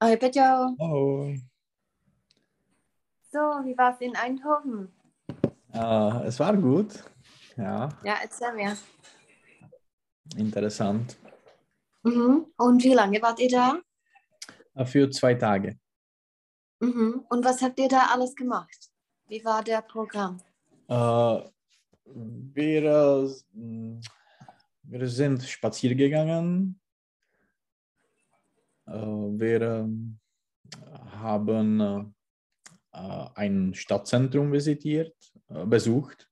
Ahoj Peťo. Ahoj. So, wie war es in Eindhoven? Äh, es war gut. Ja, Ja, erzähl mir. interessant. Mhm. Und wie lange wart ihr da? Äh, Für zwei Tage. Mhm. Und was habt ihr da alles gemacht? Wie war der Programm? Äh, wir, äh, wir sind spazieren gegangen. Äh, wir ähm, haben äh, äh, ein Stadtzentrum visitiert, äh, besucht.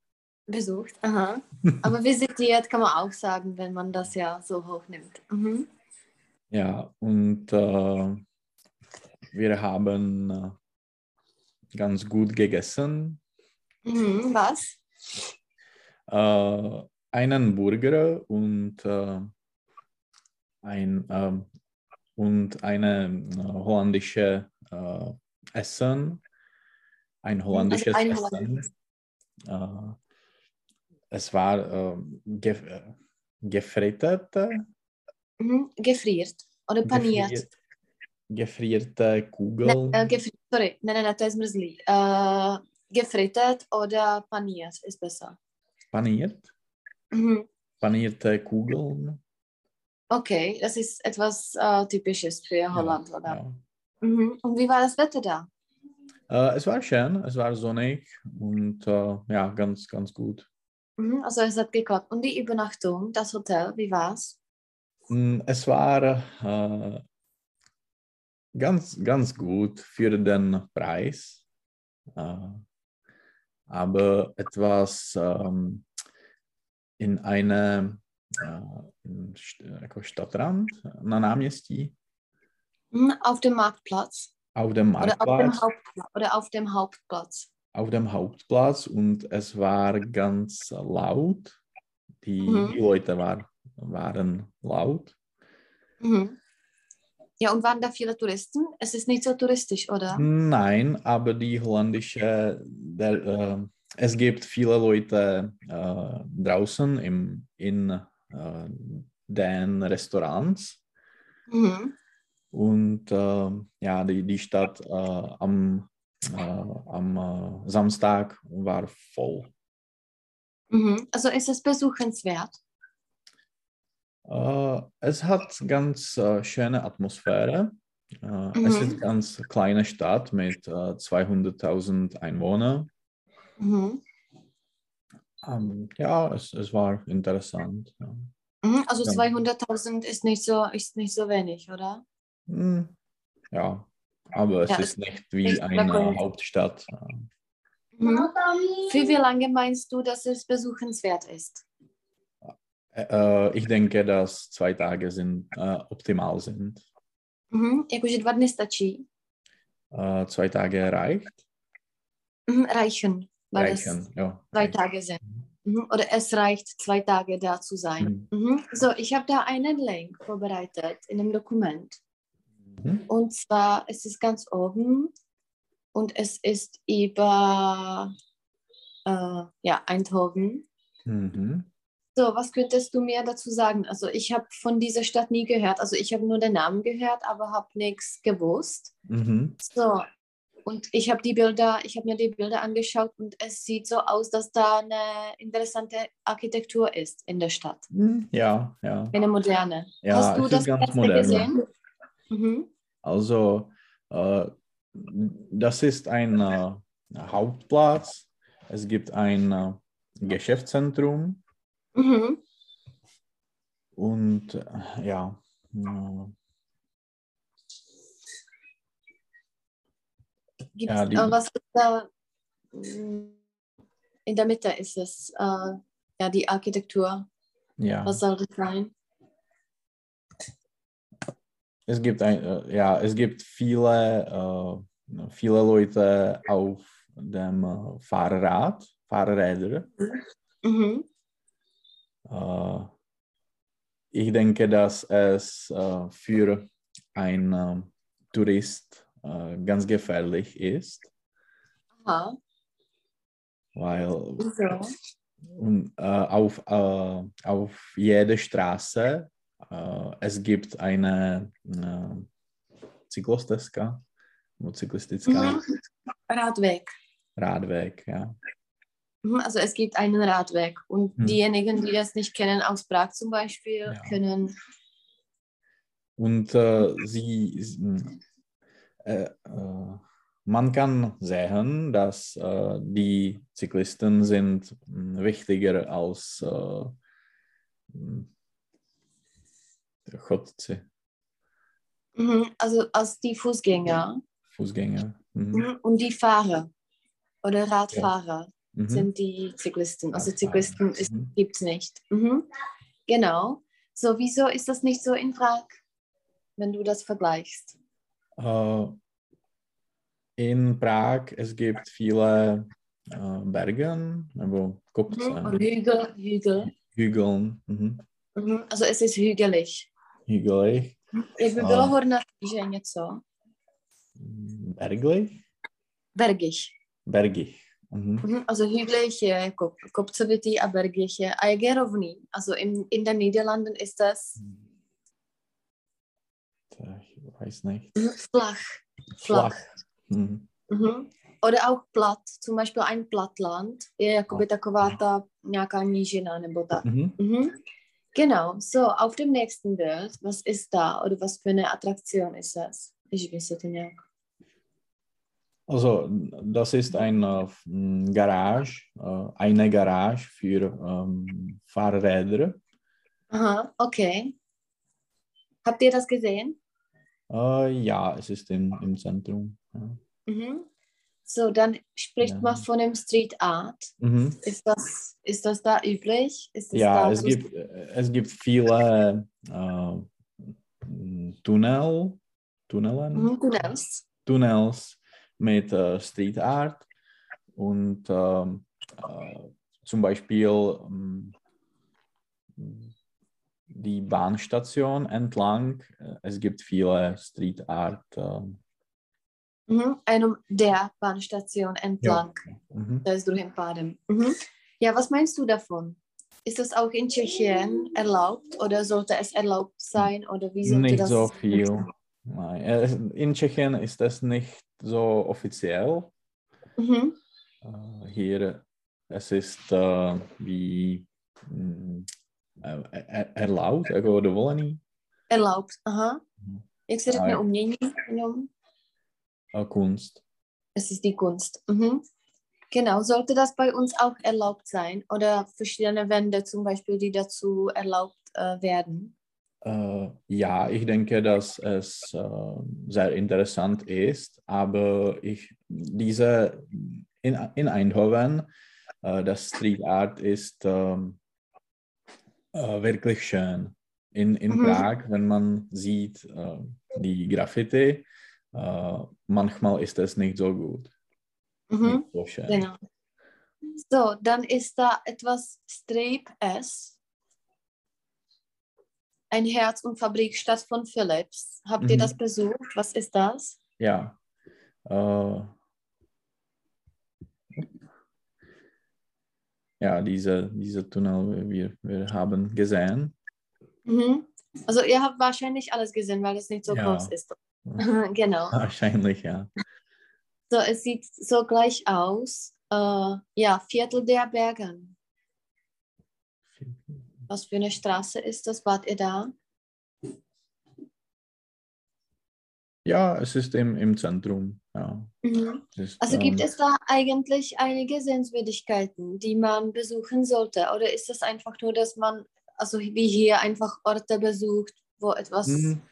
Besucht. Aha. Aber visitiert kann man auch sagen, wenn man das ja so hochnimmt. Mhm. Ja, und äh, wir haben äh, ganz gut gegessen. Mhm. Was? äh, einen Burger und, äh, ein, ähm, und eine äh, holländische äh, Essen. Ein holländisches ein Essen. holländisches. Äh, es war äh, gef gefrittete, Mhm. Gefriert. Oder paniert. gefriert, gefrierte Ne, Kugeln. äh, gefri sorry, ne, ne, ne, to je zmrzlý. Äh, gefrittet oder paniert ist besser. paniert, Mhm. panierte Kugeln. Okay, das ist etwas äh, Typisches für Holland, Ja, oder? ja. Mhm. Und wie war das Wetter da? Äh, es war schön, es war sonnig und äh, ja, ganz, ganz gut. Mhm. Also es hat geklappt. Und die Übernachtung, das Hotel, wie war's? Mm, Es war äh, ganz, ganz gut für den Preis, äh, aber etwas ähm, in St- jako Stadtrand na náměstí, Mhm. Auf dem Marktplatz auf dem oder auf dem Marktplatz, Hauptplatz oder auf dem Hauptplatz. auf dem Hauptplatz und es war ganz laut. Die, Mhm. die Leute war, waren laut. Mhm. Ja, und waren da viele Touristen? Es ist nicht so touristisch, oder? Nein, aber die holländische, der, äh, es gibt viele Leute äh, draußen im, in äh, den Restaurants Mhm. und äh, ja, die, die Stadt äh, am, äh, am Samstag war voll. Mhm. Also ist es besuchenswert? Es hat ganz schöne Atmosphäre. Äh, Es Mhm. ist ganz kleine Stadt mit äh, 200.000 Einwohnern. Mhm. Ähm, ja, es, es war interessant. Ja. Mhm. Also Ja. 200.000 ist nicht so ist nicht so wenig, oder? Hm, ja, aber es Ja, ist nicht wie eine wirklich. Hauptstadt. Mhm. Für wie lange meinst du, dass es besuchenswert ist? Äh, ich denke, dass zwei Tage sind, äh, optimal sind. Mhm. Jakože dva dny stačí. Äh, zwei Tage reicht. Mhm. Reichen, weil es ja. zwei reicht. Tage sind. Mhm. Oder es reicht, zwei Tage da zu sein. Mhm. Mhm. So, ich habe da einen Link vorbereitet in einem Dokument. Mhm. Und zwar ist es ganz oben und es ist über äh, ja, Eindhoven. Mhm. So, was könntest du mir dazu sagen? Also ich habe von dieser Stadt nie gehört. Also ich habe nur den Namen gehört, aber habe nichts gewusst. Mhm. So, und ich habe die Bilder, ich habe mir die Bilder angeschaut und es sieht so aus, dass da eine interessante Architektur ist in der Stadt. Mhm. Ja, ja. Eine moderne. Ja, Hast du das ganz letzte modern. gesehen? Mhm. Also, äh, das ist ein äh, Hauptplatz. Es gibt ein äh, Geschäftszentrum Mhm. und äh, ja. Gibt's, Ja, äh, was ist da? Mm, In der Mitte ist es äh, ja die Architektur. Ja, Was soll das sein? es gibt ein, äh, ja, es gibt viele, äh, viele Leute auf dem äh, Fahrrad, Fahrräder. Mhm. Äh, ich denke, dass es für einen Tourist äh, ganz gefährlich ist, Aha. weil So. und, äh, auf, äh, auf jeder Straße äh, es gibt eine, äh, cyklostezka, nebo cyklistická. Mhm. Radweg. Radweg, ja. Mhm, Also es gibt einen Radweg und Hm. diejenigen, die das nicht kennen, aus Prag zum Beispiel, Ja. können Und äh, sie, sie- äh, äh, man kann sehen, dass äh, die Cyklisten sind mh, wichtiger als äh, chodci, Mhm, Also als die Fußgänger Fußgänger. Mhm. mhm, und die Fahrer oder Radfahrer Mhm. sind die Zyklisten. Also. Zyklisten ist, Mhm. gibt es nicht. Mhm. Genau. So, wieso ist das nicht so in Prag, wenn du das vergleichst? Äh, in Prag es gibt viele äh, Bergen, nebo kopce, Mhm. Und Hügel, Hügel. Hügeln, mhm. Mhm. Also es ist hügelig. hügelig, Jak by bylo hornaté, že něco? berglich, Bergig. bergig. Mhm. Mhm. Also hügelig je kop, kopcovitý a bergig je. A jak je rovný? Also in, in den Niederlanden ist das Ich weiß nicht. mhm, flach. Flach. Mhm. Mhm. Oder auch platt, zum Beispiel ein Plattland jakoby taková ta nějaká nížina nebo tak. Mhm. Mhm. Genau, so auf dem nächsten Bild, was ist da oder was für eine Attraktion ist das? Ich wüsste nějak. Also, das ist eine äh, Garage, äh, eine Garage für ähm, Fahrräder. Aha, okay. Habt ihr das gesehen? Äh, ja, es ist im, im Zentrum. Ja. Mhm. So, dann spricht Ja. man von dem Street Art. Mhm. Ist das, ist das da üblich? Das Ja, da, es gibt, es gibt viele äh, Tunnel, Tunnelen, Mhm, nennst. Tunnels mit äh, Street Art und ähm, äh, zum Beispiel ähm, die Bahnstation entlang. äh, Es gibt viele Street Art. ähm, Mhm. Einem der Bahnstation entlang. mhm. Da ist. Mhm. Ja, was meinst du davon? Ist das auch in Tschechien erlaubt oder sollte es erlaubt sein oder wie sollte Nicht das? so viel. Nein, es- in Tschechien ist das nicht so offiziell. Mhm. Äh, hier es ist äh, wie äh, er- erlaubt, jako dovolený. Erlaubt, aha. Jak se řekne umění? Äh, Kunst. Es ist die Kunst. Mhm. Genau, sollte das bei uns auch erlaubt sein oder verschiedene Wände zum Beispiel, die dazu erlaubt äh, werden? Äh, ja, ich denke, dass es äh, sehr interessant ist, aber ich diese in, in Eindhoven, das Street Art ist ähm, äh, wirklich schön. In, in Mhm. Prag, wenn man sieht äh, die Graffiti, äh, manchmal ist es nicht so gut. Mhm. Nicht so schön. Genau. So, dann ist da etwas Streep S. Ein Herz- und Fabrikstadt von Philips. Habt ihr Mhm. das besucht? Was ist das? Ja. Äh, ja, diese, diese Tunnel, wir, wir haben gesehen. Mhm. Also ihr habt wahrscheinlich alles gesehen, weil es nicht so Ja. groß ist. genau. Wahrscheinlich, ja. So, es sieht so gleich aus. Äh, ja, Viertel der Bergen. Was für eine Straße ist das? Wart ihr da? Ja, es ist im, im Zentrum. Ja. Mhm. Ist, Also gibt ähm, es da eigentlich einige Sehenswürdigkeiten, die man besuchen sollte? Oder ist es einfach nur, dass man, also wie hier, einfach Orte besucht, wo etwas. Mhm.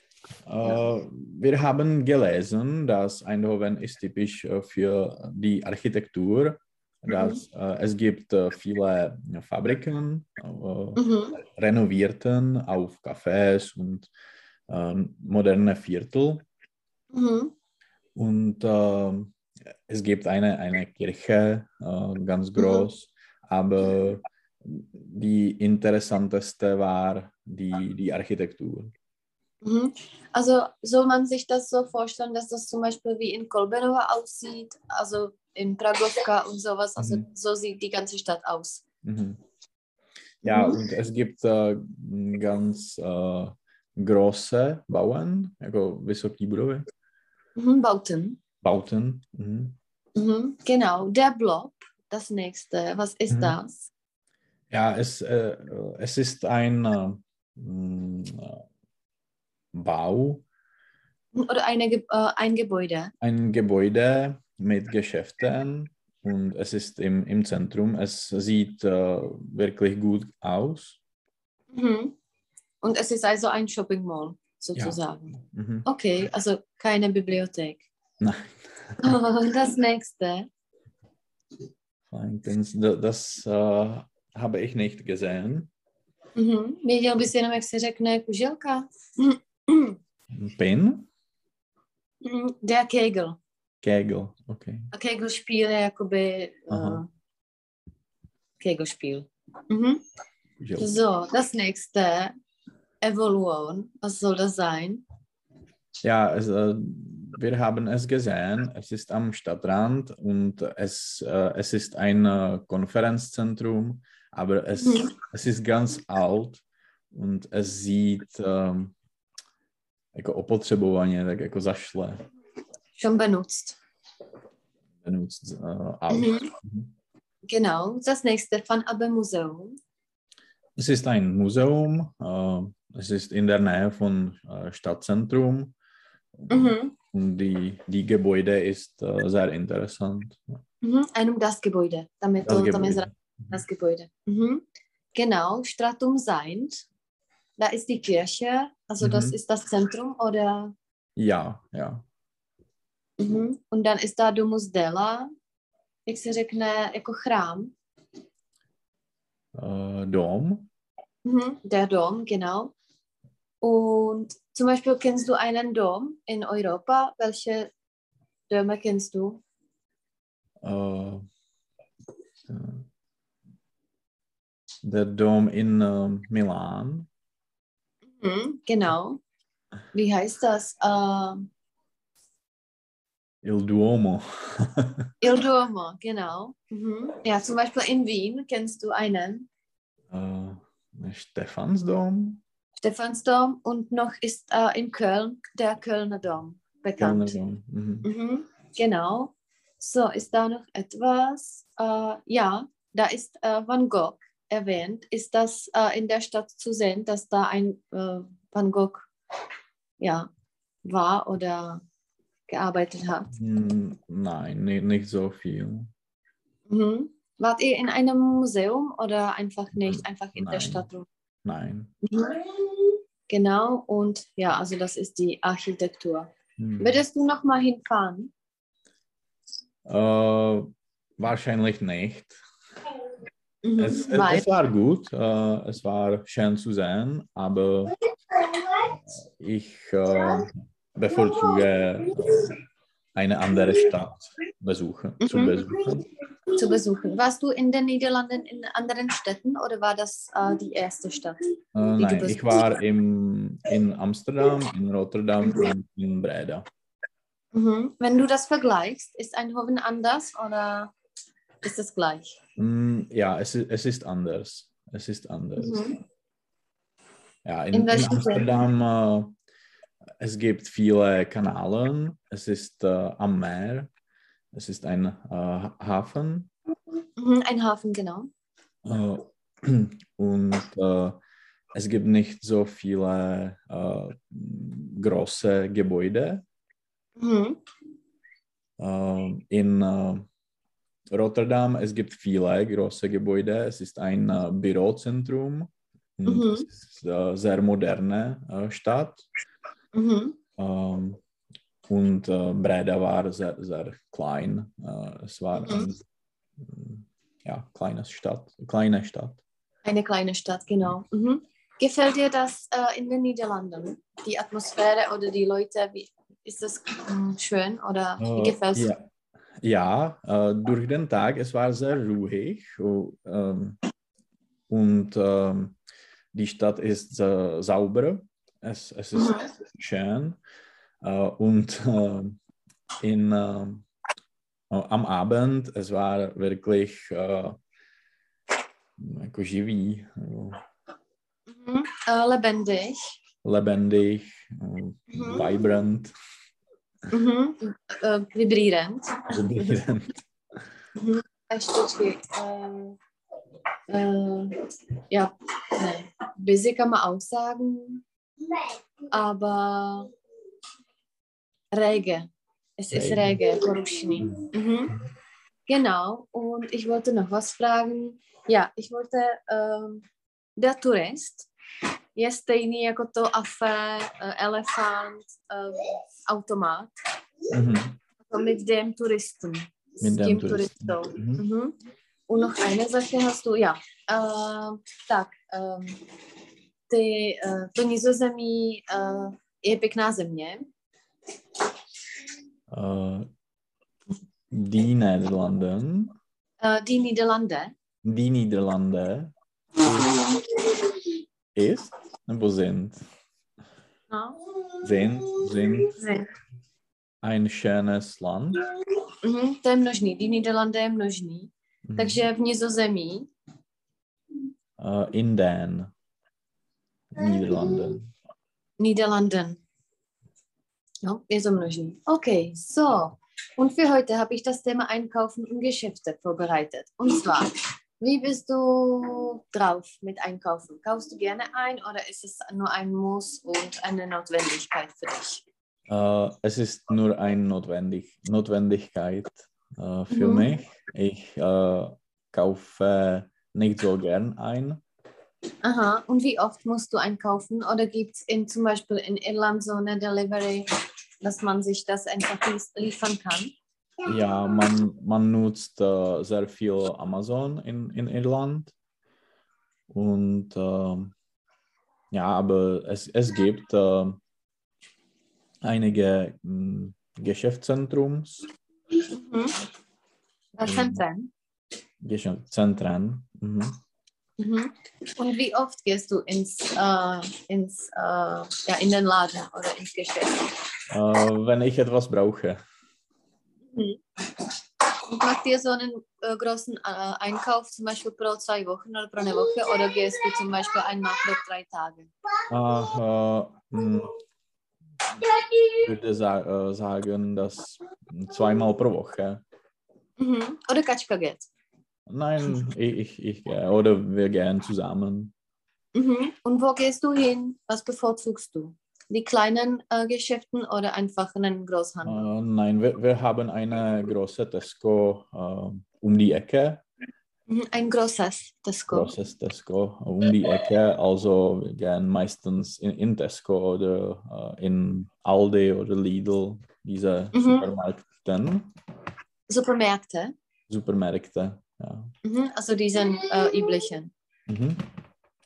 Äh, wir haben gelesen, dass Eindhoven ist typisch äh, für die Architektur. Dass, äh, es gibt viele Fabriken, äh, Mhm. renovierten auf Cafés und äh, moderne Viertel. Mhm. Und ähm, es gibt eine, eine Kirche, äh, ganz groß, aber die interessanteste war die, die Architektur. Mhm. Also soll man sich das so vorstellen, dass das zum Beispiel wie in Kolbenova aussieht, also in Pragovka und sowas, also Mhm. so sieht die ganze Stadt aus. Mhm. Ja, Mhm. und es gibt äh, ganz äh, große Bauen, jako vysoké budovy. Mhm, Bauten. Bauten. Mhm. Mhm, genau, der Blob, das nächste. Was ist Mhm. das? Ja, es, äh, es ist ein äh, mh, äh, Bau, Oder eine, äh, ein Gebäude. ein Gebäude mit Geschäften und es ist im, im Zentrum. Es sieht äh, wirklich gut aus. Mhm. Und es ist also ein Shopping Mall, sozusagen. Mhm. Okay, also keine Bibliothek. Nein. Das nächste. Das, äh, habe ich nicht gesehen. Mhm. Věděl bys jenom, jak se řekne kuželka? Pin? Der Kegel. Kegel, okay. A Kegelspiel je jakoby Aha. uh, Kegelspiel. Mhm. So, das nächste. Evolution. Was soll das sein? Ja, äh, wir haben es gesehen. Es ist am Stadtrand und es, äh, es ist ein äh, Konferenzzentrum, aber es, Mhm. es ist ganz alt und es sieht ähm, jako opotřebovaně, tak jako zašle Schon benutzt. benutzt äh, aus. Mhm. Genau. Das nächste von Abbe Museum. Es ist ein Museum, äh, es ist in der Nähe von äh, Stadtzentrum Mhm. und die, die Gebäude ist äh, sehr interessant. Mhm. Jenom das Gebäude. Damit Das Gebäude. das Gebäude. Mhm. Genau. Stratum Seind. Da ist die Kirche. Also das Mhm. ist das Zentrum oder Ja, ja. Mhm. Und dann ist da Domus Della, jak se řekne, jako chrám. Äh, Dom. Mhm. Der Dom, genau. Und zum Beispiel kennst du einen Dom in Europa? Welche Dome kennst du? Äh, der Dom in äh, Milan. Mhm. Genau. Wie heißt das? Ähm, Il Duomo. Il Duomo, genau. Mhm. Ja, zum Beispiel in Wien kennst du einen äh, Stephansdom. Stephansdom und noch ist äh, in Köln der Kölner Dom bekannt. Kölner Dom. Mhm. Mhm, genau. So, ist da noch etwas? Äh, ja, da ist äh, Van Gogh erwähnt. Ist das äh, in der Stadt zu sehen, dass da ein äh, Van Gogh ja, war oder gearbeitet hat? Hm, Nein, nicht, so viel. Mhm. Wart ihr in einem Museum oder einfach nicht, einfach in der Nein. Stadt rum? Nein. Genau, und ja, also das ist die Architektur. Hm. Würdest du noch mal hinfahren? Äh, wahrscheinlich nicht. Mhm. Es, es, es war gut, äh, es war schön zu sehen, aber ich äh, bevorzuge eine andere Stadt besuchen, zu Mhm. besuchen. zu besuchen. Warst du in den Niederlanden in anderen Städten oder war das äh, die erste Stadt? Äh, nein, ich war im, in Amsterdam, in Rotterdam und in Breda. Mhm. Wenn du das vergleichst, ist Eindhoven anders oder ist es gleich? Mm, ja, es, ist- es ist anders. Es ist anders. Mhm. Ja, In in, in Amsterdam, äh, es gibt viele Kanäle, es ist äh, am Meer, es ist ein äh, Hafen Mhm. Ein Hafen, genau. äh, und äh, es gibt nicht so viele äh, große Gebäude. Mhm. Äh, in Rotterdam es gibt viele große Gebäude. Es ist ein Bürozentrum Mhm. es ist äh, sehr moderne Stadt. Mhm. Ähm, und äh, Breda war sehr, sehr klein. Äh, es war Mhm. eine ja, kleine Stadt, kleine Stadt. Eine kleine Stadt, genau. Mhm. Gefällt dir das äh, in den Niederlanden? Die Atmosphäre oder die Leute? Wie, ist das mm, schön oder wie Äh, gefällt es ja, ja äh, durch den Tag, es war sehr ruhig oh, ähm, und ähm, die Stadt ist äh, sauber, es, es ist Mhm. schön äh, und äh, in, äh, am Abend, es war wirklich äh, jako živý, äh, Mhm. Äh, lebendig. lebendig, äh, Mhm. vibrant. Mhm. Äh, vibrierend. Vibrierend. Mhm. Ještě počkej. Äh, äh, ja, ne. Busy kann man auch sagen, aber rege. Es ist Rege. rege, porušný. Mhm. Genau, und ich wollte noch was fragen. Ja, ich wollte, ähm, der Tourist je stejný jako to afé, äh, elefant, äh, automat. Mhm. Also mit dem Touristen. Mit dem Touristen. Touristo. Mhm. Mhm. Und noch eine Sache hast du, ja. Äh, tak, ähm, ty, äh, to nizozemí äh, je pěkná země. Äh, die Niederlanden, Äh, die Niederlande. die Niederlande ist, nebo sind, No. sind, sind Ne. ein schönes Land. Mhm, to je množný. Die Niederlande je množný. Mhm. Takže v nizozemí Äh, in den Niederlanden. Niederlanden. Ja, so množný. Okay, so. Und für heute habe ich das Thema Einkaufen und Geschäfte vorbereitet. Und zwar, wie bist du drauf mit Einkaufen? Kaufst du gerne ein oder ist es nur ein Muss und eine Notwendigkeit für dich? Äh, es ist nur eine Notwendig Notwendigkeit äh, für Mhm. mich. Ich äh, kaufe nicht so gern ein. Aha, und wie oft musst du einkaufen? Oder gibt es zum Beispiel in Irland so eine Delivery, dass man sich das einfach liefern kann? Ja, man, man nutzt äh, sehr viel Amazon in, in Irland. Und ähm, ja, aber es, es gibt äh, einige mh, Geschäftszentrums, Mhm. Zentren. Geschäftszentren. Mhm. Mhm. Und wie oft gehst du ins, äh, ins äh, ja, in den Laden oder ins Geschäft? Äh, wenn ich etwas brauche. Und macht ihr so einen äh, großen äh, Einkauf zum Beispiel pro zwei Wochen oder pro eine Woche oder gehst du zum Beispiel einmal pro drei Tage? Mh, ich würde sa äh, sagen, dass zweimal pro Woche. Mhm. Oder Kačka geht? Nein, ich, ich. Oder wir gehen zusammen. Mhm. Und wo gehst du hin? Was bevorzugst du? Die kleinen äh, Geschäften oder einfach einen Großhandel? Äh, nein, wir, wir haben eine große Tesco äh, um die Ecke. Mhm. Ein großes Tesco. Großes Tesco um die Ecke. Also wir gehen meistens in, in Tesco oder äh, in Aldi oder Lidl, diese Mhm. Supermärkten. Supermärkte. Supermärkte. Ja. Mhm. Also diesen äh, üblichen. Mhm.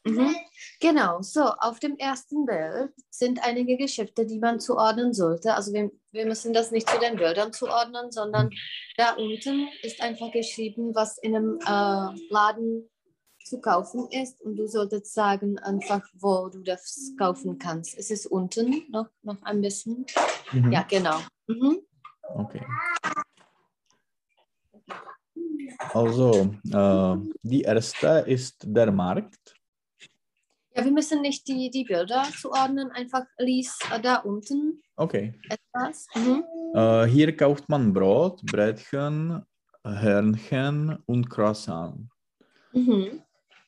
Mhm. Genau, so auf dem ersten Bild sind einige Geschäfte, die man zuordnen sollte. Also wir, wir müssen das nicht zu den Bildern zuordnen, sondern da unten ist einfach geschrieben, was in einem äh, Laden zu kaufen ist und du solltest sagen einfach, wo du das kaufen kannst. Es ist unten noch, noch ein bisschen. Mhm. Ja, genau. Mhm. Okay. Also, äh, die erste ist der Markt. Ja, wir müssen nicht die, die Bilder zuordnen, einfach lies äh, da unten Okay. etwas. Mhm. Äh, hier kauft man Brot, Brötchen, Hörnchen und Croissant. Mhm.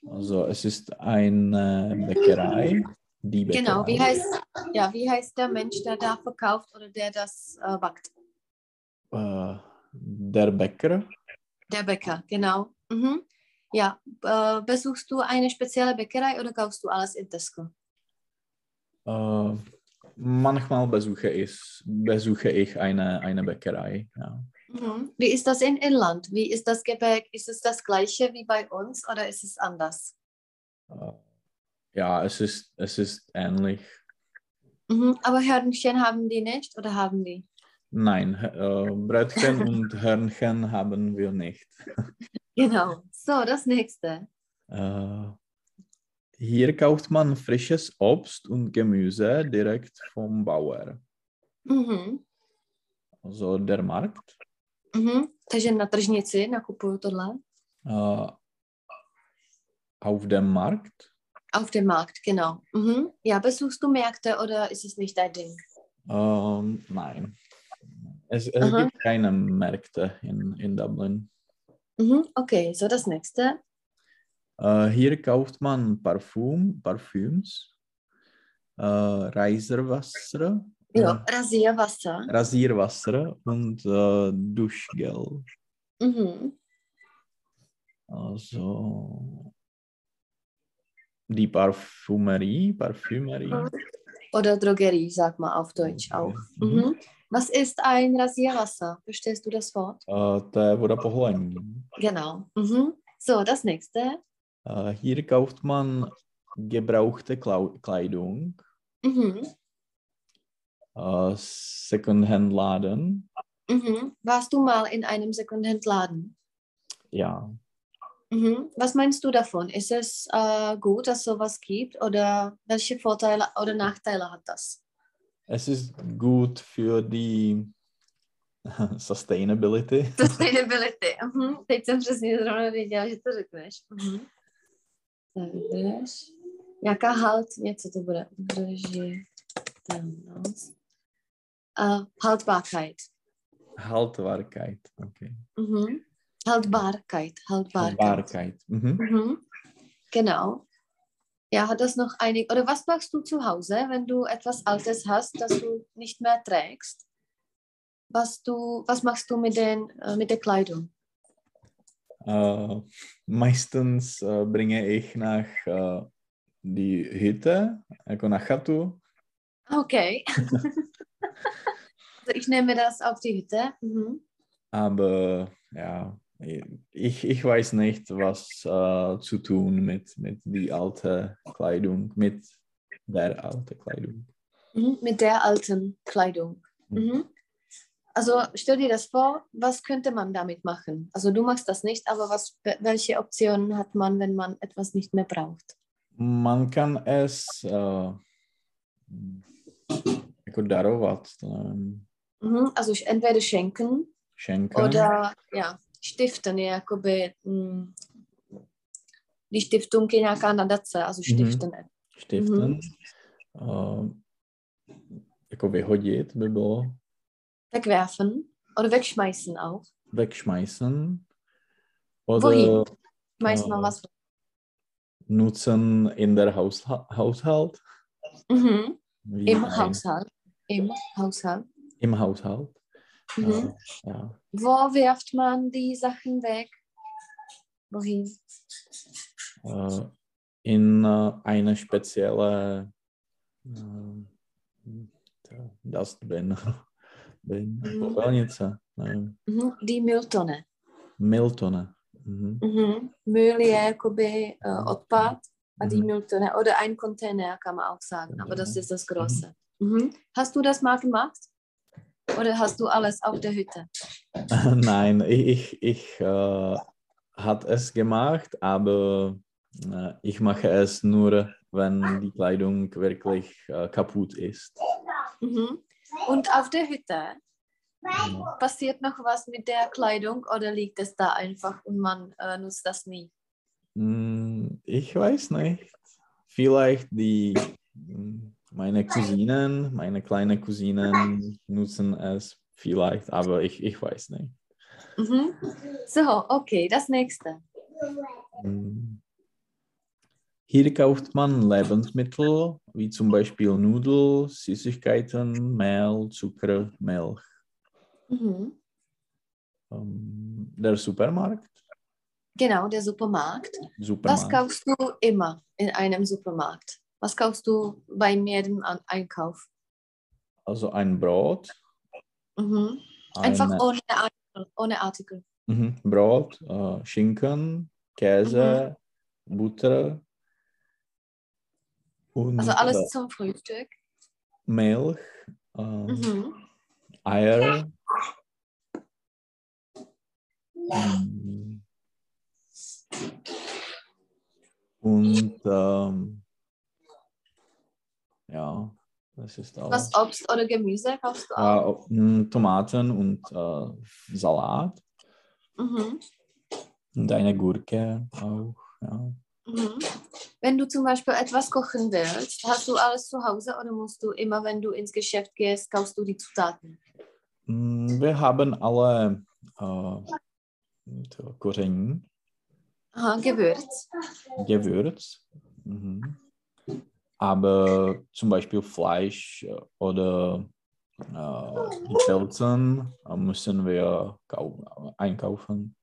Also, es ist eine Bäckerei. Die Bäckerei. Genau, wie heißt, ja, wie heißt der Mensch, der da verkauft oder der das äh, backt? Äh, der Bäcker. Der Bäcker, genau. Mhm. Ja, äh, besuchst du eine spezielle Bäckerei oder kaufst du alles in Tesco? Äh, manchmal besuche ich, besuche ich eine, eine Bäckerei. Ja. Mhm. Wie ist das in Irland? Wie ist das Gebäck? Ist es das gleiche wie bei uns oder ist es anders? Äh, ja, es ist, es ist ähnlich. Mhm. Aber Hörnchen haben die nicht oder haben die? Nein, äh, Brötchen und Hörnchen haben wir nicht. Genau. So, das nächste. Äh, hier kauft man frisches Obst und Gemüse direkt vom Bauer. Mhm. Also der Markt. Mhm. Takže na tržnici nakupuju tohle. Äh, auf dem Markt. Auf dem Markt, genau. Mhm. Ja, besuchst du Märkte oder ist es nicht dein Ding? Ähm, nein. Es, es Aha. gibt keine Märkte in, in Dublin. Mhm, okay, so das nächste. Äh, hier kauft man Parfum, Parfüms, äh, Reiserwasser, Jo, äh, Rasierwasser. Rasierwasser und äh, Duschgel. Mhm. Also die Parfümerie, Parfümerie. Oder Drogerie, sag mal auf Deutsch auch. Mhm. Mhm. Was ist ein Rasierwasser? Verstehst du das Wort? Äh, voda po holení. Genau. Mhm. So, das nächste. Äh, hier kauft man gebrauchte Kleidung, Mhm. äh, Secondhand-Laden. Mhm. Warst du mal in einem Secondhand-Laden? Ja, Mhm. Was meinst du davon? Ist es äh, gut, dass sowas gibt oder welche Vorteile oder Nachteile hat das? es ist gut für die Sustainability. Sustainability. Mhm. Teď jsem přesně zrovna věděla, že to řekneš. Mhm. Tak. Jaká halt, něco to bude. Držitelnost. Uh, Haltbarkeit. Haltbarkeit. Okay. Mhm. Haltbarkeit. Haltbarkeit. Haltbarkeit. Mhm. Mhm. Genau. Ja, hat das noch einig. Oder was machst du zu Hause, wenn du etwas Altes hast, das du nicht mehr trägst? Was, du, was machst du mit, den, äh, mit der Kleidung? Äh, meistens äh, bringe ich nach äh, die Hütte, jako na chatu. Okay. also ich nehme das auf die Hütte. Mhm. Aber ja, ich, ich weiß nicht, was äh, zu tun mit, mit die alte Kleidung, mit der alte Kleidung. Mhm. Mit der alten Kleidung. Mhm. Also stell dir das vor, was könnte man damit machen? Also du machst das nicht, aber was, welche Optionen hat man, wenn man etwas nicht mehr braucht? Man kann es äh, jako darovat, ähm, Mhm. Also entweder schenken schenken. Oder ja, stiften je jakoby mm, když stiftung je nějaká nadace, also stiften. stiften. Äh, jako vyhodit by bylo. Wegwerfen oder wegschmeißen auch. Wegschmeißen. Oder Wohin? Schmeiß mal äh, was. nutzen in der Hausha Haushalt. Mhm. Wie Im Haushalt. Im Haushalt. Im Haushalt. Mhm. Ja. Wo wirft man die Sachen weg? Wohin? Äh, in äh, eine spezielle äh, Dustbin. Bin. Mhm. Nevím. Mhm. Die Mülltonne. Miltone. Mhm. Mhm. Müll je jakoby uh, odpad a die Mhm. Mülltonne. Oder ein Container kann man auch sagen, aber das ist das Große. Mhm. Hast du das mal gemacht? Oder hast du alles auf der Hütte? Nein, ich, ich, äh, hat es gemacht, aber äh, ich mache es nur, wenn die Kleidung wirklich äh, kaputt ist. Mhm. Und auf der Hütte Ja. passiert noch was mit der Kleidung oder liegt es da einfach und man äh, nutzt das nie? Hm, Ich weiß nicht. Vielleicht die hm, meine Cousinen, meine kleinen Cousinen nutzen es vielleicht, aber ich, ich weiß nicht. Mhm. So, okay, das nächste. Hm. Hier kauft man Lebensmittel, wie zum Beispiel Nudeln, Süßigkeiten, Mehl, Zucker, Milch. Mhm. Ähm, Der Supermarkt, Genau, der Supermarkt. Was Supermarkt. kaufst du immer in einem Supermarkt? Was kaufst du bei jedem An- Einkauf? Also ein Brot, Mhm. Einfach eine- ohne Artikel. Ohne Artikel. Mhm. Brot, äh, Schinken, Käse, Butter und Also alles äh, zum Frühstück. Milch, äh, Mhm. Eier. Mm. Und ähm, ja, das ist auch. Was Obst oder Gemüse kaufst du auch? Äh, mm, Tomaten und äh, Salat Mhm. und eine Gurke auch. Ja. Mhm. Wenn du zum Beispiel etwas kochen willst, hast du alles zu Hause oder musst du immer, wenn du ins Geschäft gehst, kaufst du die Zutaten? Mm, Wir haben alle äh, koření, Aha, Gewürz. Gewürz. Mhm. Aber zum Beispiel Fleisch äh, oder äh, Pilzen äh, müssen wir kau- einkaufen.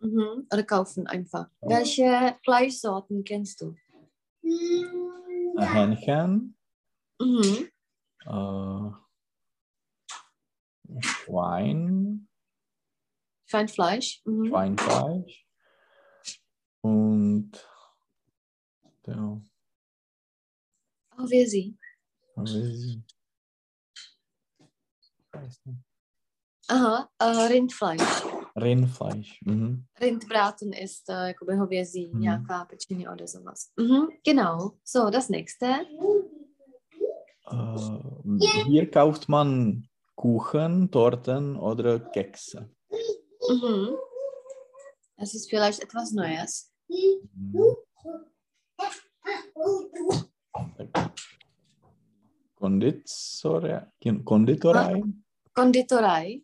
Mhm. Oder kaufen einfach. Welche Fleischsorten kennst du? Äh, Hähnchen, Mhm. äh, Schwein, Schweinfleisch. Mhm. Schweinfleisch und ja, Auch wir sie. Aha, äh, Rindfleisch. Rindfleisch. Mhm. Rindbraten ist äh, jakoby hovězí, Mhm. nějaká pečení oder sowas. Mhm, genau. So, das nächste. Äh, hier kauft man Kuchen, Torten oder Kekse. Mhm. Das ist vielleicht etwas Neues. Mhm. Konditorei? Konditorei? Konditoraj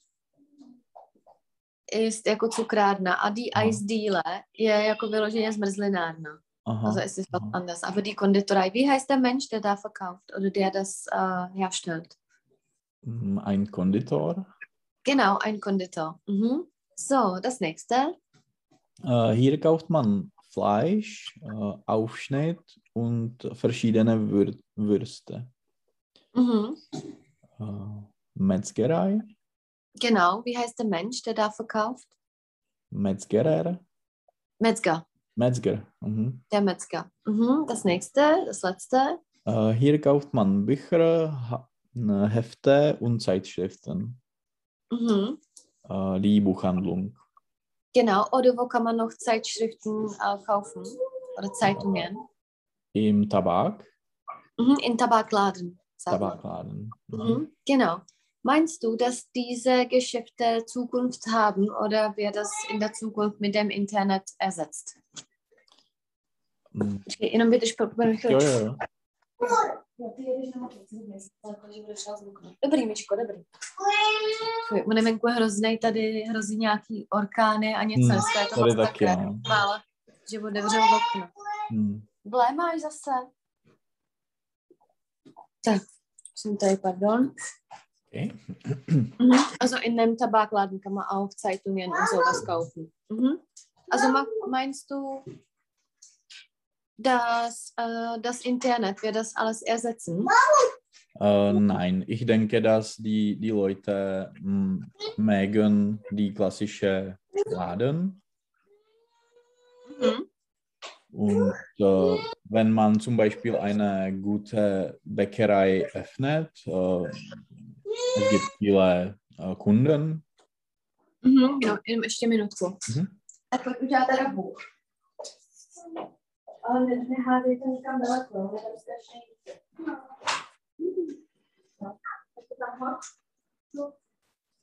ist jako cukrárna a die Aha. Eisdiele je jako vyloženě zmrzlinárna. Aha. Also es ist was anders. Aber die Konditorei, wie heißt der Mensch, der da verkauft oder der das äh, herstellt? Mm, Ein Konditor. Genau, ein Konditor. Mhm. So, das nächste. Äh, hier kauft man Fleisch, äh, Aufschnitt und verschiedene Wür Würste. Mhm. Äh, Metzgerei, Genau, wie heißt der Mensch, der da verkauft? Metzgerer, Metzger, Metzger. Mhm. der Metzger. Mhm. Das nächste, das letzte. Äh, hier kauft man Bücher, äh, Hefte und Zeitschriften. Mhm. Äh, die Buchhandlung. Genau, oder wo kann man noch Zeitschriften kaufen? Oder Zeitungen? Im Tabak, Mhm. In Tabakladen. Tabakladen. Mhm. Genau. Meinst du, dass diese Geschäfte Zukunft haben oder wird das in der Zukunft mit dem Internet ersetzt? Mhm. Počkej, jenom vydrž, pro- pro- pro- Jo, jo, jo. Jo, ty jedeš na motorce, dnes, takže budeš rozluknout. Dobrý, Mičko, dobrý. Fuj, On je venku hrozný, tady hrozí nějaký orkány a něco, Hmm, dneska je to tady moc taky, také no. málo, že otevřel okno. Mhm. Vlé máš zase? Jsem tady, pardon. Okay. Also in einem Tabakladen kann man auch Zeitungen und sowas kaufen. Mhm. Also meinst du, dass äh, das Internet wird das alles ersetzen? Äh, nein, ich denke, dass die, die Leute mm, mögen die klassische Laden. Mhm. Und äh, wenn man zum Beispiel eine gute Bäckerei öffnet, äh, es gibt viele äh, Kunden. Mhm. Jenom ještě minutku. Mhm. Tak pojď udělat teda Bůh. Ale ne, nehádejte nikam daleko, ne, tam strašně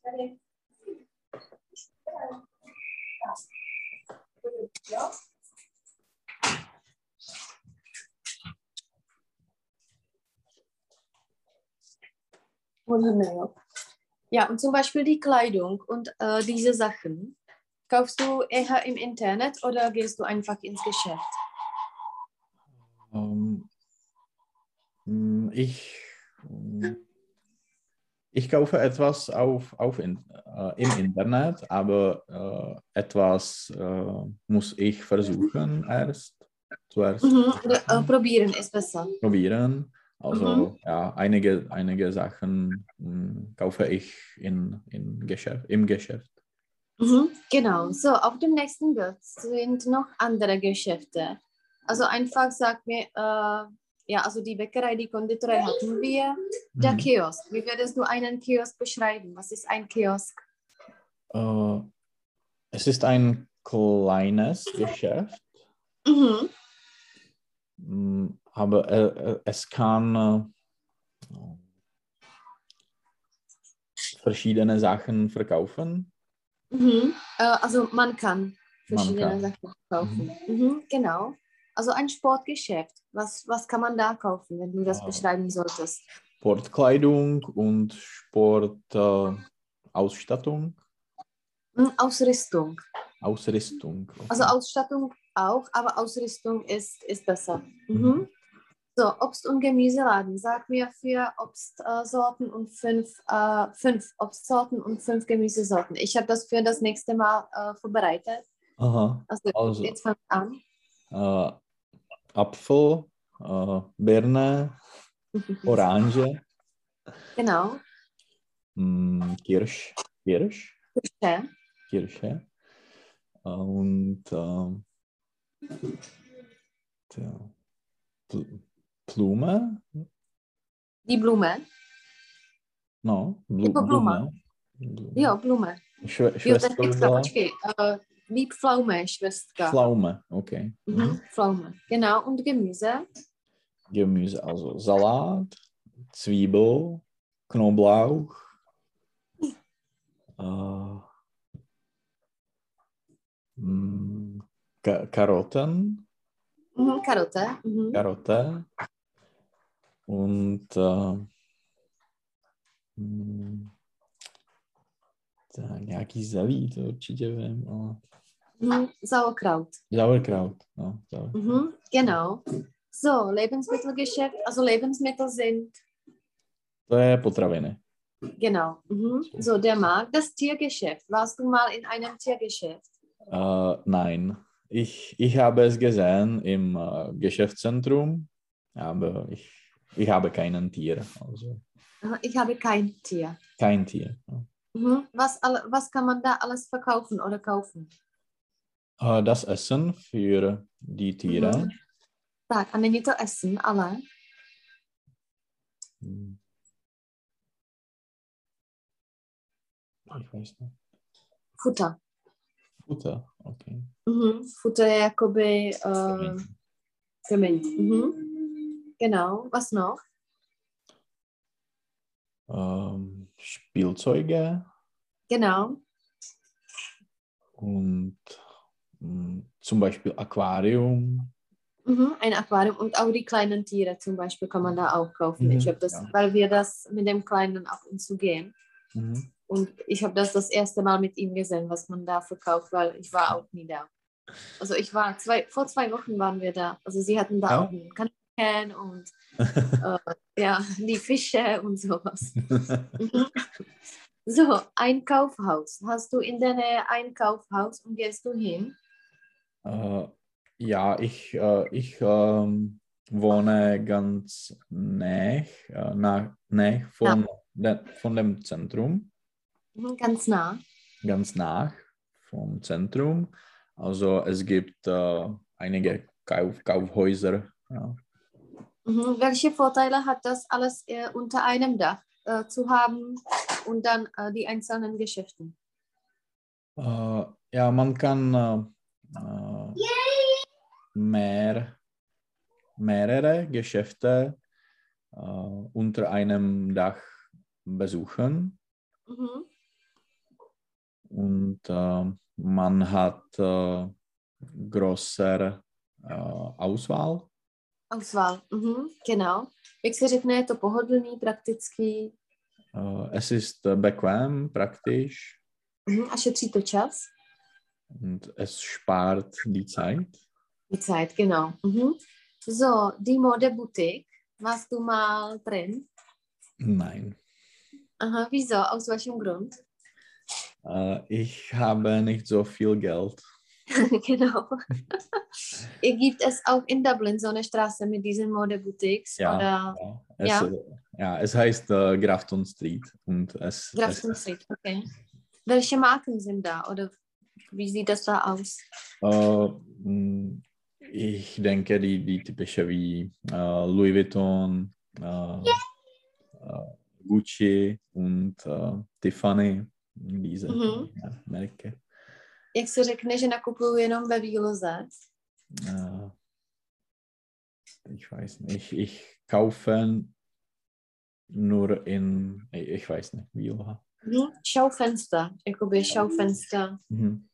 tady. Jo? Wunderbar. Ja, und zum Beispiel die Kleidung und äh, diese Sachen. Kaufst du eher im Internet oder gehst du einfach ins Geschäft? Ähm, mm, ich, mm, ich kaufe etwas auf, auf in, äh, im Internet, aber äh, etwas äh, muss ich versuchen erst zuerst Mhm. Oder, äh, probieren ist besser. probieren. Also Mhm. ja, einige, einige Sachen mm, kaufe ich in, in Geschäft, im Geschäft. Mhm. Genau. So, auf dem nächsten Bild sind noch andere Geschäfte. Also einfach sag mir, äh, ja, also die Bäckerei, die Konditorei hatten wir. Der Mhm. Kiosk. Wie würdest du einen Kiosk beschreiben? Was ist ein Kiosk? Äh, es ist ein kleines Geschäft, Mhm. Aber äh, äh, es kann äh, verschiedene Sachen verkaufen. Mhm. Äh, also man kann verschiedene kann. Sachen kaufen. Mhm. Genau. Also ein Sportgeschäft. Was, was kann man da kaufen, wenn du das Ah. beschreiben solltest? Sportkleidung und Sport, äh, Ausstattung? Hm, Ausrüstung. Ausrüstung. Okay. Also Ausstattung auch, aber Ausrüstung ist, ist besser. Mhm. So, Obst- und Gemüseladen. Sag mir vier Obstsorten und fünf, äh, fünf Obstsorten und fünf Gemüsesorten. Ich habe das für das nächste Mal äh, vorbereitet. Aha. Also, Also- jetzt fang an. Äh, Apfel, äh, Birne, Orange, Genau. mh, Kirsch, Kirsch, Kirsche. Kirsche äh, und ähm, tja, Pl Blume, Die Blume. no, Blu Jako bluma. Blume. Blume. Jo, Blume. Šve, Jo, švestka by extra, byla počkej. Uh, líp Pflaume, Schwester. Pflaume, okay. Mhm. Pflaume. Genau. Und Gemüse. Gemüse, also Salat, Zwiebel, Knoblauch, äh, mh, Ka Karotten, Mhm. Karotte. Mhm. Karotte und äh, nějaký zelí, to určitě vím, ale Mhm. Sauerkraut. Sauerkraut, no, Sauerkraut. Mhm. Genau. So, Lebensmittelgeschäft. Also Lebensmittel sind, To je potraviny. genau. Mhm. So, der Markt. Das Tiergeschäft. Warst du mal in einem Tiergeschäft? Äh, nein, ich, ich habe es gesehen im äh, Geschäftszentrum, aber ich, ich habe keinen Tier, also Ich habe kein Tier. kein Tier. Mhm. Was, alle- was kann man da alles verkaufen oder kaufen? Äh, das Essen für die Tiere. Mhm. Tak, a není to essen, ale Hm. Ich weiß nicht. futter. Futter, okay. Mhm. Futter je jakoby uh, Krmiň. Mhm. Genau. Was noch? Ähm, Spielzeuge Genau. und mh, zum Beispiel Aquarium. Mhm. Ein Aquarium und auch die kleinen Tiere zum Beispiel kann man da auch kaufen. Mhm, Ich habe das, ja. weil wir das mit dem Kleinen ab und zu gehen. Mhm. Und ich habe das das erste Mal mit ihm gesehen, was man da verkauft, weil ich war auch nie da. Also ich war zwei, vor zwei Wochen waren wir da. Also sie hatten da Ja. auch ein Kaninchen und äh, ja, die Fische und sowas. Mhm. So, ein Kaufhaus. Hast du in der Nähe ein Kaufhaus und gehst du hin? Äh, ja, ich, äh, ich ähm, wohne ganz nah, äh, nah, nah von, de, von dem Zentrum, Mhm, Ganz nah. ganz nah vom Zentrum. Also es gibt äh, einige Kauf, Kaufhäuser. Ja. Mhm. Welche Vorteile hat das alles äh, unter einem Dach äh, zu haben und dann äh, die einzelnen Geschäfte? Äh, ja, man kann äh, äh, mehr, mehrere Geschäfte unter einem Dach besuchen. Mhm. und man hat größere Auswahl. Auswahl. Mhm. Genau. Jak se řekne, je to pohodlný, praktický Äh, es ist bequem, praktisch mhm. a šetří to čas. und es spart die Zeit. Die Zeit, genau. Mhm. So, die Modeboutique. Warst du mal drin? Nein, Aha, wieso? Aus welchem Grund? äh, ich habe nicht so viel Geld. genau. Gibt es auch in Dublin so eine Straße mit diesen Modeboutiques? Ja, Oder Ja, es, Ja. äh, ja, es heißt äh, Grafton Street und es, Grafton es Street? Okay. Welche Marken sind da? Oder wie sieht das da aus? äh, mh, ich denke, die, die typische wie äh, Louis Vuitton, äh, äh, Gucci und äh, Tiffany, diese Mhm. ja, Marke. Jak se řekne, že nakupuju jenom ve výloze? Äh, ich weiß nicht, ich, ich kaufe nur in, ich, weiß nicht, wie. Mhm. Schaufenster, jakoby schaufenster. Mhm.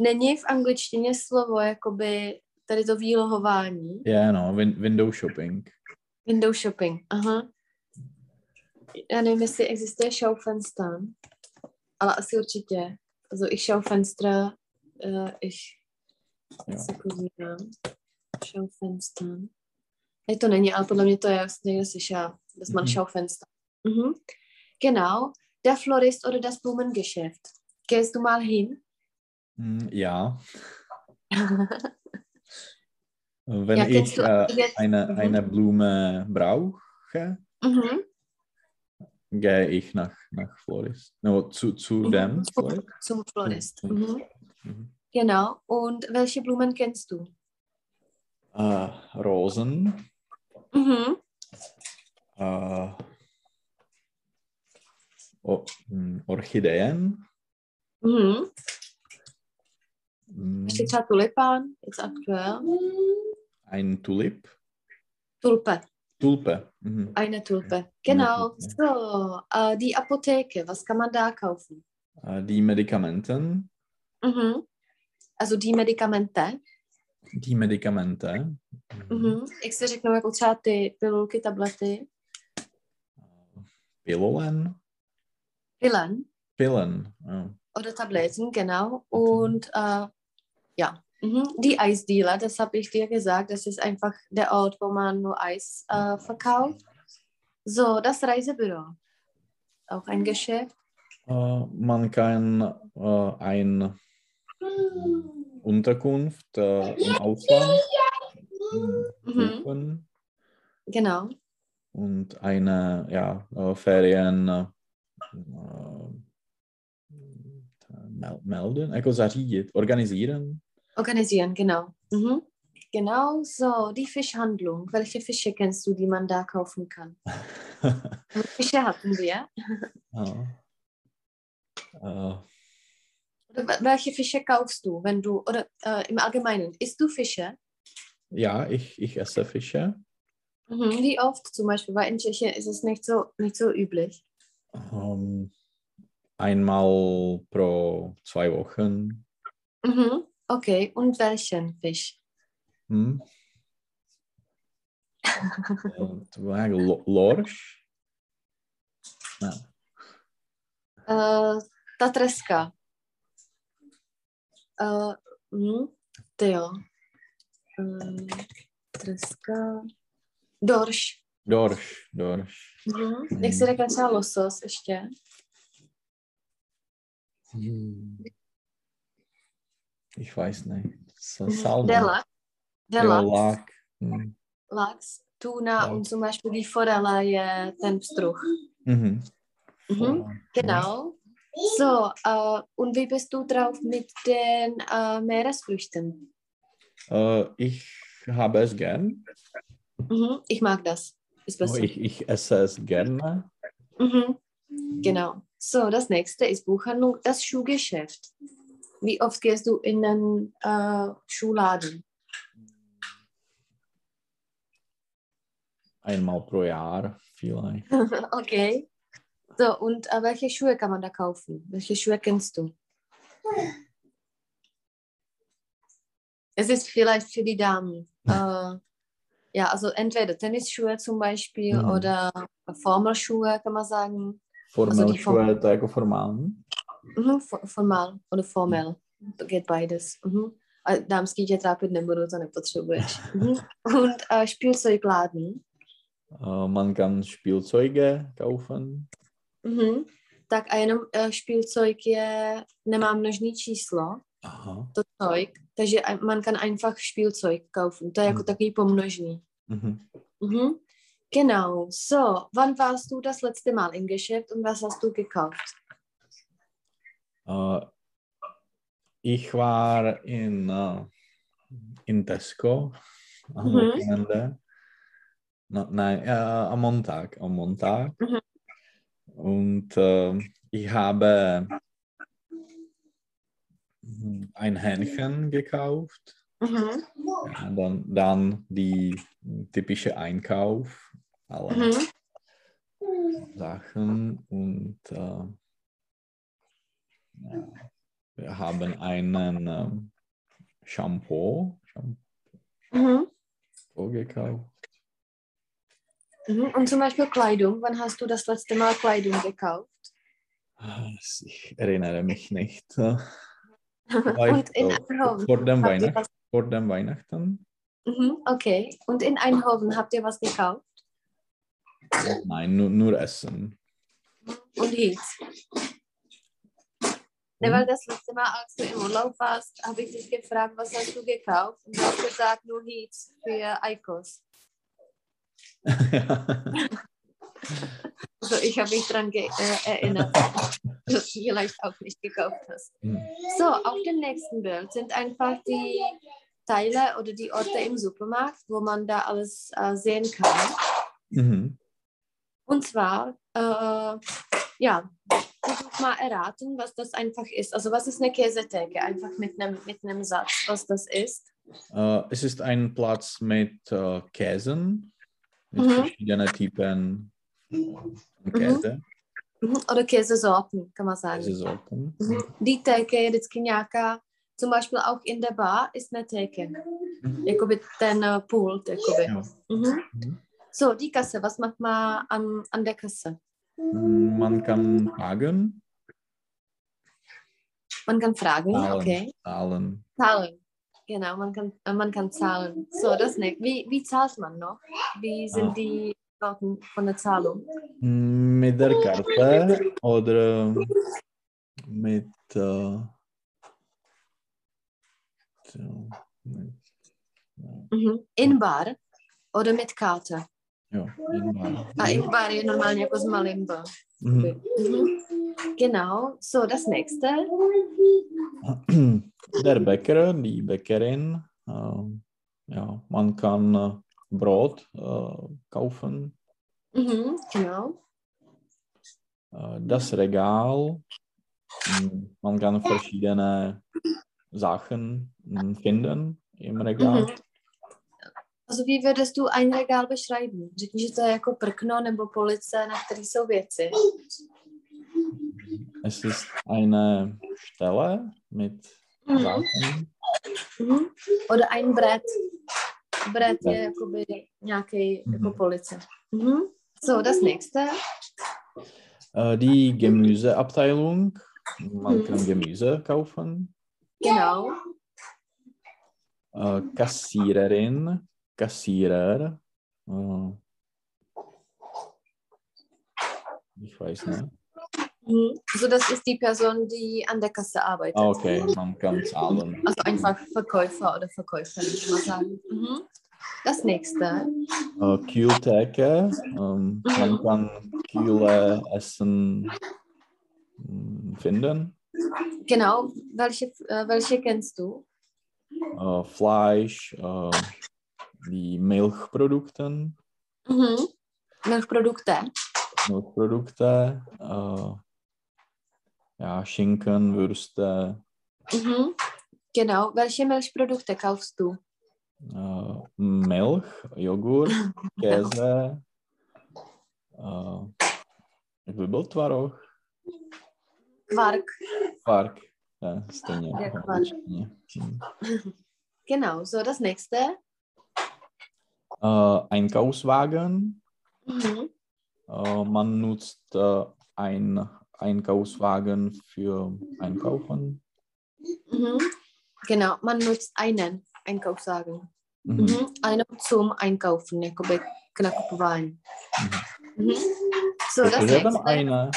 Není v angličtině slovo, jakoby tady to výlohování. Ja, no, win Window Shopping. Window shopping, aha. Já nevím, jestli existuje Schaufenster. ale asi určitě. Also ich schaue Fenster, uh, ich Jo. se podívám. Schaufenster. Ne, to není, ale podle mě to je někde slyšela. Das man Mhm. Schaufenster. Mhm. Genau. Der Florist oder das Blumengeschäft. Gehst du mal hin? Hm, Ja, wenn Ja, ich äh, eine, Mhm. eine Blume brauche, mhm. Gehe ich nach, nach Florist. No, zu, zu Mhm. dem Zum- Florist. Zum Florist. Mhm. Mhm. Genau. Und welche Blumen kennst du? Äh, Rosen, Mhm. hm, Orchideen, Mhm. hm, Ještě třeba tulipán, jetzt aktuell. ein Tulip, Tulpe, Tulpe. Mhm. eine Tulpe. Genau. Tulpe. So, äh, die Apotheke, was kann man da kaufen? Äh, die Medikamenten, Mhm. Also die Medikamente. die Medikamente. Mhm. Jak se řeknou, jako třeba ty pilulky, tablety, Pillen, Pillen Pillen. Ja. oder Tabletten, genau. Und äh, ja. Die Eisdealer, das habe ich dir gesagt, das ist einfach der Ort, wo man nur Eis äh, verkauft. So, das Reisebüro. Auch ein Geschäft. Äh, man kann äh, eine Unterkunft äh, im Ausland Mhm. buchen Genau. und eine ja, Ferien mel- melden, organisieren. Organisieren, genau. Mhm. Genau, so, die Fischhandlung. Welche Fische kennst du, die man da kaufen kann? Fische hatten wir. ja. Oder wel- welche Fische kaufst du, wenn du, oder äh, im Allgemeinen, isst du Fische? ja, ich, ich esse Fische. Mhm. Wie oft zum Beispiel? Weil in Tschechien ist es nicht so, nicht so üblich. Ähm, einmal pro zwei Wochen. Mhm. Okay, und welchen Fisch? Hm. Und waar- Lo- Lorsch? Ja. Äh, ta treska. Äh, hm, ty jo. Äh, treska. Dorš. Dorsch, Dorsch. Mhm. Jak jsi řekla třeba losos ještě? Hm. Ich weiß nicht. Mhm. Salmon. Der Lachs. Der Ja, Lachs. Lak. Hm. Lachs. Tuna Ja. und zum Beispiel die Forelle pstruh. Mhm. Mhm. Genau. So, äh, und wie bist du drauf mit den äh, Meeresfrüchten? Äh, ich habe es gern. Mhm. Ich mag das. Oh, ich, ich esse es gerne. Mhm. Genau. So, das nächste ist Buchhandlung, das Schuhgeschäft. Wie oft gehst du in den äh, Schuhladen? Einmal pro Jahr vielleicht. okay. So, und äh, welche Schuhe kann man da kaufen? Welche Schuhe kennst du? Es ist vielleicht für die Damen. Äh, ja, also entweder Tennisschuhe zum Beispiel Mhm. oder Formelschuhe, kann man sagen. Formel die Form- Schuhe, to jako formální. Mhm, fo- formal oder formell. To geht beides. Mhm. A dámský tě trápit nebudu, to nepotřebuješ. Mhm. Und äh, Spielzeugladen. Äh, man kann Spielzeuge kaufen. Mhm. Tak a jenom äh, Spielzeug je, nemá množný číslo, Aha. to Zeug, takže man kann einfach Spielzeug kaufen. To je jako Mhm. takový pomnožný. Mhm. Mhm. Genau. So, wann warst du das letzte Mal im Geschäft und was hast du gekauft? Äh, ich war in, äh, in Tesco am Mhm. Wochenende. No, nein, äh, am Montag. Am Montag. Mhm. Und äh, ich habe mm, ein Hähnchen gekauft. Mhm. Ja, dann, dann die typische Einkauf, alle Mhm. Sachen und äh, wir haben einen ähm, Shampoo, Mhm. Shampoo gekauft. Mhm. Und zum Beispiel Kleidung. Wann hast du das letzte Mal Kleidung gekauft? Ich erinnere mich nicht. Und in Eindhoven vor, dem Weihnacht, vor dem Weihnachten? mhm, okay. Und in Eindhoven habt ihr was gekauft? Nein, nur, nur Essen. Und Heat. Ne, weil das letzte Mal, als du im Urlaub warst, habe ich dich gefragt, was hast du gekauft? Und du hast gesagt, nur Heat für Eikos. ja. Also ich habe mich daran äh, erinnert, dass du vielleicht auch nicht gekauft hast. Hm. So, auf dem nächsten Bild sind einfach die Teile oder die Orte im Supermarkt, wo man da alles äh, sehen kann. Mhm. Und zwar, äh, ja, versuch mal erraten, was das einfach ist. Also was ist eine Käsetheke? Einfach mit einem mit einem Satz, was das ist. Äh, es ist ein Platz mit äh, Käsen, mit Mhm. verschiedenen Typen von Käse, Mhm. Oder Käsesorten, kann man sagen. Käsesorten. Mhm. Die Theke je vždycky nějaká, zum Beispiel auch in der Bar ist eine Theke. Mhm. Jakoby ten äh, Pult, jakoby. Ja. Mhm. Mhm. So, die Kasse, was macht man an, an der Kasse? Man kann fragen, Man kann fragen, zahlen, okay. zahlen. Zahlen. Genau, man kann, äh, man kann zahlen. So, das nicht. Wie, wie zahlt man noch? Wie sind Ah. die Sorten von der Zahlung? Mit der Karte oder mit, äh, mit Mhm. In bar oder mit Karte? Ja, in Bar. A in bar je normálně jako s malým B. Mhm. Mhm. Genau, so das nächste. Der Bäcker, die Bäckerin, äh, ja, man kann äh, Brot äh, kaufen. Mhm. Genau. Äh, das Regal, mh, man kann verschiedene Sachen mh, finden im Regal. Mhm. Also wie würdest du ein Regal beschreiben? Řekni, že to je jako prkno nebo police, na které jsou věci. Es ist eine Stelle mit Mhm. Sachen. Mhm. Oder ein Brett. Brett je jakoby nějaký Mhm. jako police. Mhm. So, das nächste. Äh, die Gemüseabteilung, man Mhm. kann Gemüse kaufen. Genau. Äh, Kassiererin, Kassierer. Ich weiß nicht. Mhm. So, das ist die Person, die an der Kasse arbeitet. Ah, Okay, man kann zahlen. Also einfach Verkäufer oder Verkäuferin, kann man sagen. Mhm. Das nächste. Äh, Kühltheke, ähm, man kann kühle Essen mh, finden. Genau. Welche, äh, welche kennst du? Äh, Fleisch, die Milchprodukte, Mhm. Milchprodukte. Milchprodukte, äh, ja, Schinken, Würste, Mhm. Genau. Welche Milchprodukte kaufst du? äh, Milch, Joghurt, Käse, äh, jak by byl tvaroh? Quark. Kvark. Ja, stejně. Ja, kvark. Genau. So, das nächste. Äh, Einkaufswagen. Mhm. Äh, man nutzt äh, ein Einkaufswagen für Einkaufen. Mhm. Genau. Man nutzt einen Einkaufswagen. Mhm. Mhm. Einen zum Einkaufen, jakoby k nakupování. Mhm. So, das Takže je tam eine,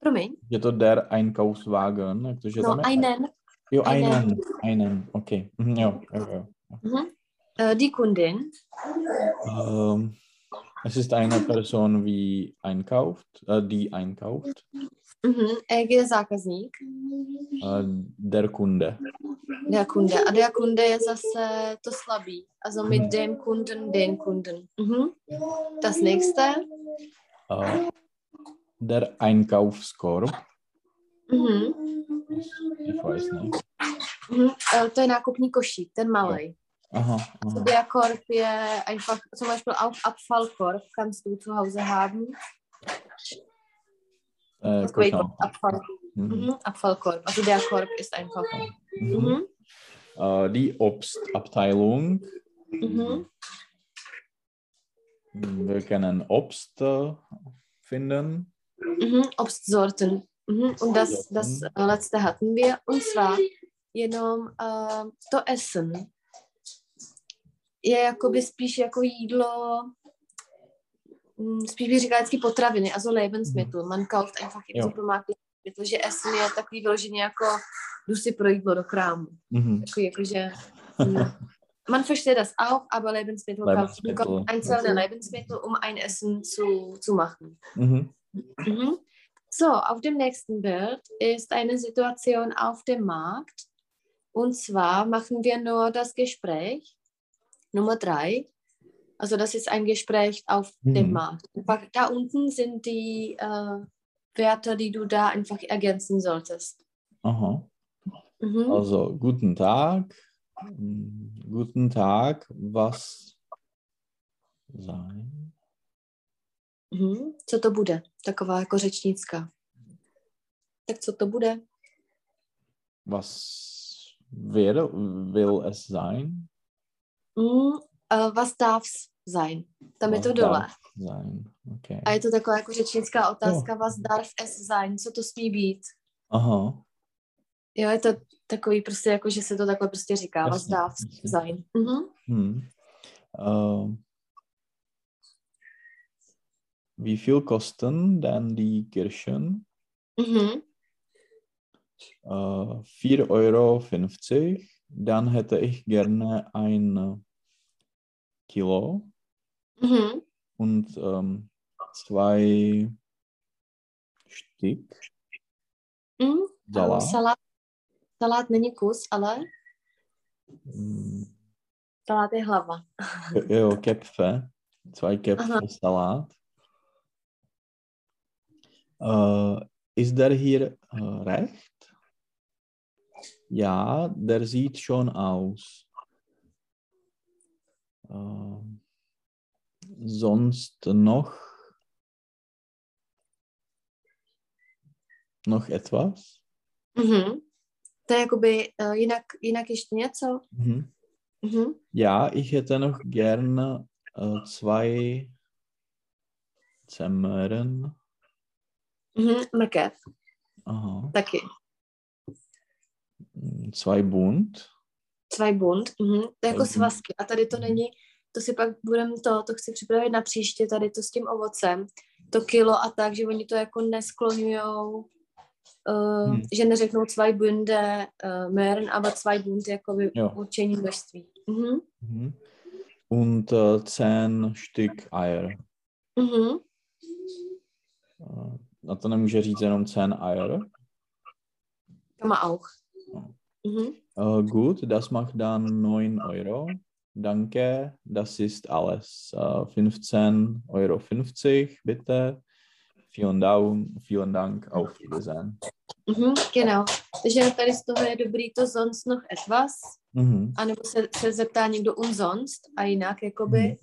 Promiň. je to der Einkaufswagen, jak to, že No, tam je? einen. Jo, einen. einen, okay. Mhm, jo, jo, jo. Mhm. Äh, die Kundin. Ähm, es ist eine Person, wie einkauft, äh, die einkauft. Mhm. Je zákazník. Äh, der Kunde. Der Kunde. A der Kunde je zase to slabý. Also mit Mhm. dem Kunden, den Kunden. Mhm. Das nächste. Äh, der Einkaufskorb. Mhm. Ich weiß nicht. Mhm. Äh, to je nákupní košík, ten malý. Aha, aha. Der Korb je einfach, zum Beispiel auch Abfallkorb kannst du zu Hause haben. Äh, Kuschel. Abfall, Mhm. mhm. Abfallkorb. Also der Korb ist einfach. Mhm. Mhm. Äh, die Obstabteilung. Mhm. Wir können Obst äh, finden. Obstsorten. Und das, das äh, letzte hatten wir. Und zwar jenom uh, to essen je jakoby spíš jako jídlo, mm, spíš bych říkala vždycky potraviny, also Lebensmittel. Man kauft einfach im Supermarkt protože essen je takový vyloženě jako jdu si pro jídlo do krámu. Mm-hmm. Takový jakože mm, man versteht das auch, aber Lebensmittel, Lebensmittel. kauft einzelne Lebensmittel, um ein Essen zu, zu machen. Mhm. Mhm. So, auf dem nächsten Bild ist eine Situation auf dem Markt. Und zwar machen wir nur das Gespräch. Nummer drei. Also das ist ein Gespräch auf mhm. dem Markt. Da unten sind die äh, Werte, die du da einfach ergänzen solltest. Aha. Mhm. Also guten Tag, guten Tag, was sein? Mhm. Co to bude? Taková jako řečnická. Tak co to bude? Was will, will es sein? Mm, uh, was darf's sein? Tam was je to dole. Sein. Okay. A je to taková jako řečnická otázka, oh. was darf es sein? Co to smí být? Aha. Jo, je to takový prostě jako, že se to takhle prostě říká, jasně, was darf jasně. sein. Mhm. Hmm. Uh, wie viel kosten denn die Kirschen? Mhm. Uh, 4,50 Euro. Dann hätte ich gerne ein Kilo mhm. und ähm, zwei Stück mhm. Salat. Salat. Salat není kus, ale mm. Salat je hlava. jo, Köpfe. Zwei Köpfe Aha. Salat. Uh, ist der hier uh, recht? Ja, der sieht schon aus. Uh, sonst noch noch etwas? Mhm. To jakoby uh, jinak, jinak ještě něco? Mhm. Mhm. Ja, ich hätte noch gerne uh, zwei Zemmeren. Mhm, mrkev. Aha. Taky. Zwei Bund. Zwei Bund, mhm. to je jako svazky. A tady to není, to si pak budeme to, to chci připravit na příště, tady to s tím ovocem, to kilo a tak, že oni to jako nesklonujou, uh, hmm. že neřeknou zwei Bunde uh, Möhren, aber zwei Bund jako určení množství. Mhm. Mhm. Und uh, zehn Stück Eier. Mhm. Uh, a to nemůže říct jenom zehn Eier? To má auch. Mhm. Uh, gut, das macht dann 9 Euro. Danke, das ist alles. Uh, 15,50 Euro, bitte. Vielen Dank, vielen Dank, auf Wiedersehen. Mhm, genau. Takže tady z toho je dobrý to sonst noch etwas. Mhm. A nebo se, se zeptá někdo umsonst a jinak, jakoby. Mhm.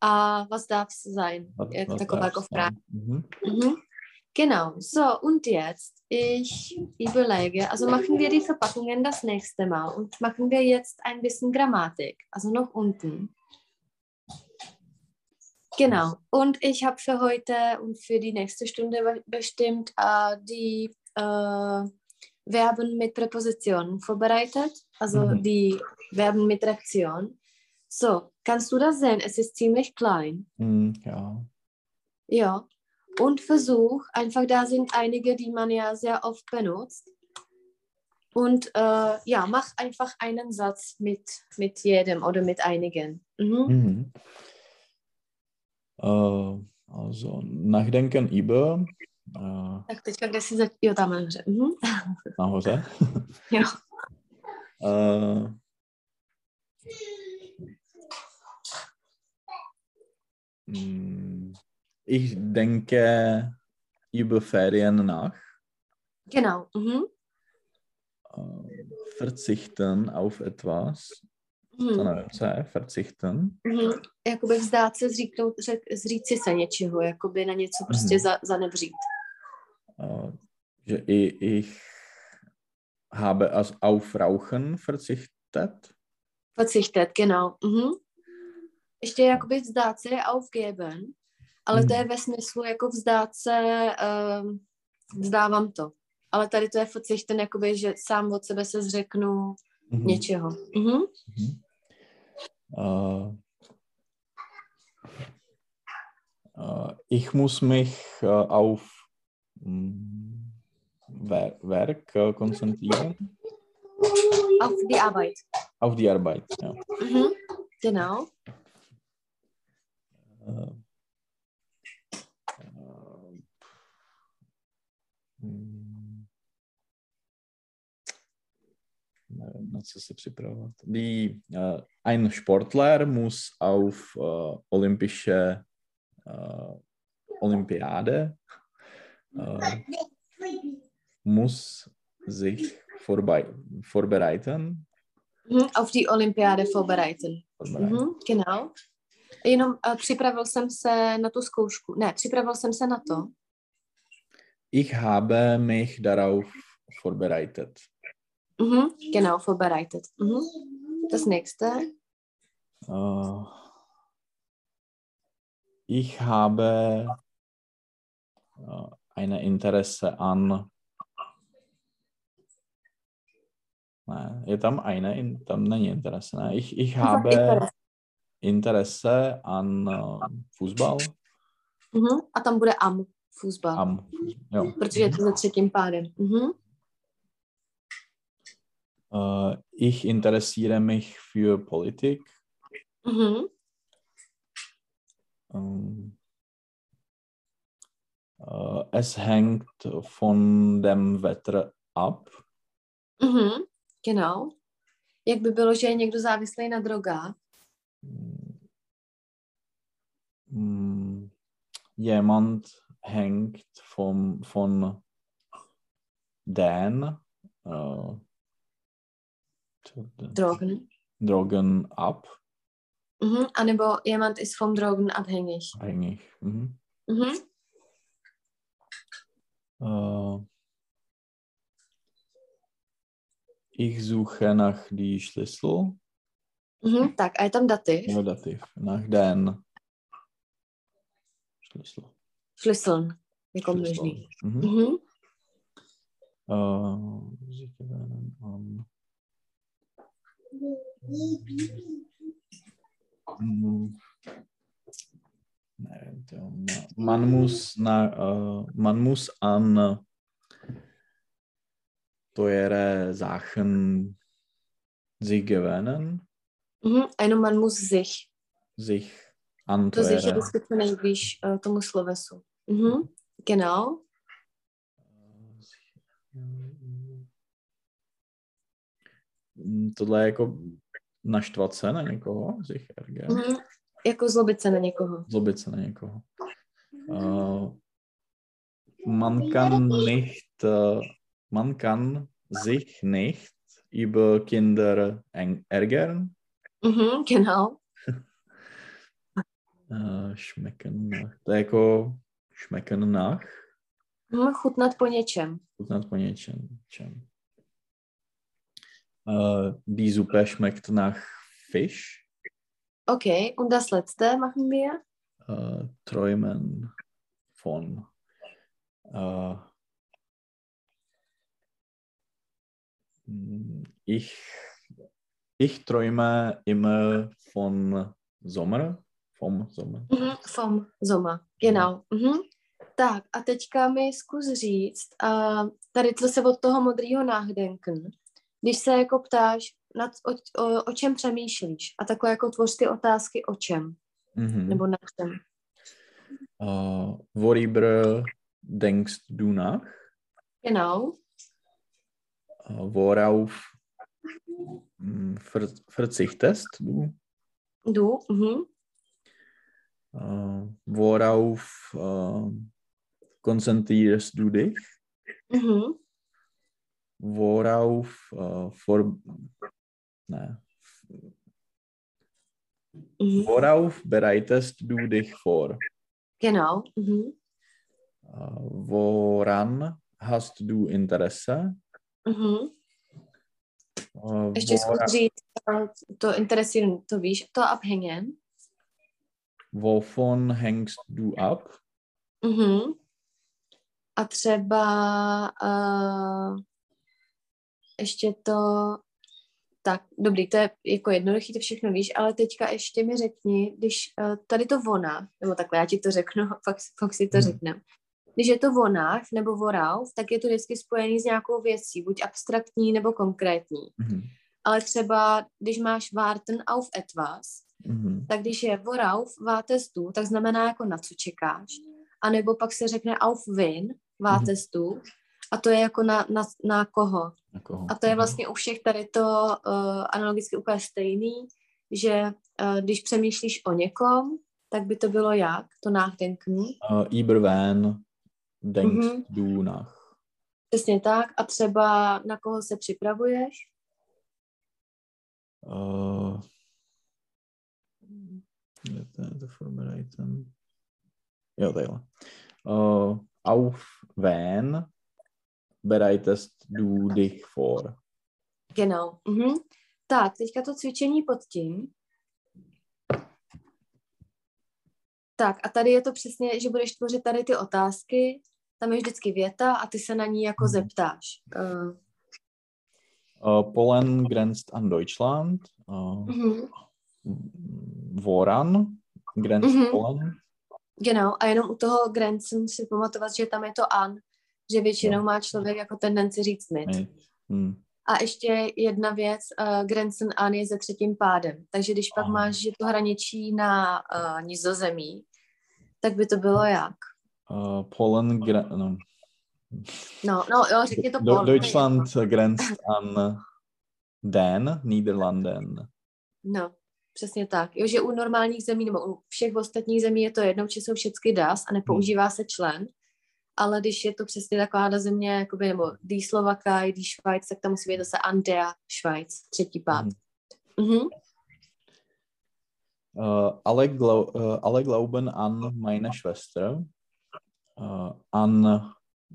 A was darf sein? Was, je taková jako Frage. Mhm. Mhm. Genau, so und jetzt, ich überlege, also machen wir die Verpackungen das nächste Mal und machen wir jetzt ein bisschen Grammatik, also noch unten. Genau, und ich habe für heute und für die nächste Stunde bestimmt äh, die äh, Verben mit Präpositionen vorbereitet, also mhm. die Verben mit Reaktion. So, kannst du das sehen? Es ist ziemlich klein. Mhm, ja. Ja, und Versuch. Einfach da sind einige, die man ja sehr oft benutzt. Und äh, ja, mach einfach einen Satz mit, mit jedem oder mit einigen. Mhm. Mhm. Uh, also nachdenken über. Uh, tak teďka, kde jsi zač... Jo, tam nahoře. Mhm. Nahoře? jo. Uh, mm, Ich denke über Ferien nach. Genau. Mhm. Verzichten auf etwas. Mhm. se, verzichten. Mhm. Jakoby vzdát se, zříknout, řek, zříci se něčeho, jakoby na něco prostě mhm. za, zanevřít. Uh, že i, ich habe als auf Rauchen verzichtet. Verzichtet, genau. Mhm. Ještě jakoby vzdát se je aufgeben. Ale to je ve smyslu jako vzdát se, uh, vzdávám to. Ale tady to je furt ten jakoby, že sám od sebe se zřeknu mm-hmm. něčeho. Mm-hmm. Mm-hmm. Uh, uh, ich muss mich uh, auf um, Werk uh, konzentrieren. Auf die Arbeit. Auf die Arbeit, ja. Mhm. Genau. Uh, na co se připravovat. Die, uh, ein Sportler muss auf uh, olympische uh, Olympiade uh, muss sich vorbei, vorbereiten. Mhm, auf die Olympiade vorbereiten. vorbereiten. Mhm, genau. Jenom uh, připravil jsem se na tu zkoušku. Ne, připravil jsem se na to. Ich habe mich darauf vorbereitet. Mhm, genau, vorbereitet. Mhm. Das nächste. Uh, ich habe uh, eine Interesse an. Ne, je tam eine, tam není interese. Ne? Ich, ich habe Interesse an uh, Fußball. Mhm. A tam bude am, Fußball. Am, jo. Protože je to za třetím pádem. Mhm. Uh, ich interessiere mich für Politik. Mhm. Um, uh, es hängt von dem Wetter ab. Mhm. Genau. Jak by bylo, že je někdo závislý na drogách? Mm, jemand hängt vom, von den uh, Drogen. Drogen ab. Mhm. Anebo jemand ist vom Drogen abhängig. Abhängig. Mhm. Mhm. Uh, ich suche nach die Schlüssel. Mhm. Tak, a je tam dativ? Jo, dativ. Nach den Schlüssel. Schlüsseln, jako množný. Mhm. Mhm. Uh. Man muss, na, uh, man muss an teure Sachen sich gewöhnen. Mhm, jenom man muss sich. Sich an To sich je vždycky nejblíž uh, tomu slovesu. Mhm, genau. Tohle je jako naštvat se na někoho, ärgern. Mm-hmm. Jako zlobit se na někoho. Zlobit se na někoho. Uh, man kann nicht, uh, man kann sich nicht über Kinder ärgern. Mhm, genau. uh, schmecken. To je jako schmecken nach. Mm, chutnat po něčem. Chutnat po něčem. Čem. Uh, die Suppe schmeckt nach Fisch. Okay, und das letzte machen wir? Uh, träumen von. Uh, ich, ich träume immer von Sommer. Vom Sommer. Mhm, vom Sommer, genau. Mhm. Tak a teďka mi zkus říct, uh, tady to se od toho modrýho náhdenken, když se jako ptáš, nad, o, o, o čem přemýšlíš a takhle jako tvoř ty otázky o čem, mm-hmm. nebo na čem. Uh, worüber denkst du nach? Genau. Uh, worauf ver verzichtest du? Du, mhm. Uh, worauf uh, konzentrierst du dich? Mhm. worauf uh, vor, ne, mhm. worauf bereitest du dich vor? Genau. Mhm. Uh, woran hast du Interesse? Mhm. Uh, Ještě zkus říct, to interesuje, to víš, to abhängen. Wovon hängst du ab? Mhm. A třeba uh, ještě to, tak dobrý, to je jako jednoduchý, to všechno víš, ale teďka ještě mi řekni, když uh, tady to vona, nebo takhle, já ti to řeknu, pak, pak si to Mhm. řeknem. Když je to vonách nebo vorauf, tak je to vždycky spojený s nějakou věcí, buď abstraktní nebo konkrétní. Mhm. Ale třeba, když máš warten auf etwas, Mhm. tak když je vorauf wartest du, tak znamená jako na co čekáš. A nebo pak se řekne auf wen wartest du, a to je jako na, na, na koho. Jako, A to je vlastně u všech tady to uh, analogicky úplně stejný, že uh, když přemýšlíš o někom, tak by to bylo jak? To nachdenken. Uh, über wen denkst Mhm. du nach? Přesně tak. A třeba na koho se připravuješ? Uh, to, to vorbereiten. Jo, takhle. Uh, auf wen bereitest du dich vor? Genau. Mhm. Tak, teďka to cvičení pod tím. Tak a tady je to přesně, že budeš tvořit tady ty otázky, tam je vždycky věta a ty se na ní jako Mhm. zeptáš. Uh, Uh, Polen grenzt an Deutschland. Uh, mhm. Woran grenzt Mhm. Polen? Genau, a jenom u toho Grenzen si pamatovat, že tam je to an, že většinou Jo. má člověk jako tendenci říct mit. Mit. Hm. A ještě jedna věc, uh, Grenzen an je se třetím pádem. Takže když pak Aha. máš, že to hraničí na uh, nizozemí, tak by to bylo jak? Uh, Polen gre- no. No, no, jo, řekni to Do- Pol. Deutschland grenzt an den Niederlanden. No, přesně tak. Jo, že u normálních zemí nebo u všech ostatních zemí je to jednou, či jsou všechny das a nepoužívá se člen, ale když je to přesně taková země, jakoby, nebo die Slowakei, die Schweiz, tak tam musí být zase an der Schweiz, třetí pád. Mhm. Mhm. Uh, alle, glau uh, alle glauben an meine Schwester. Uh, an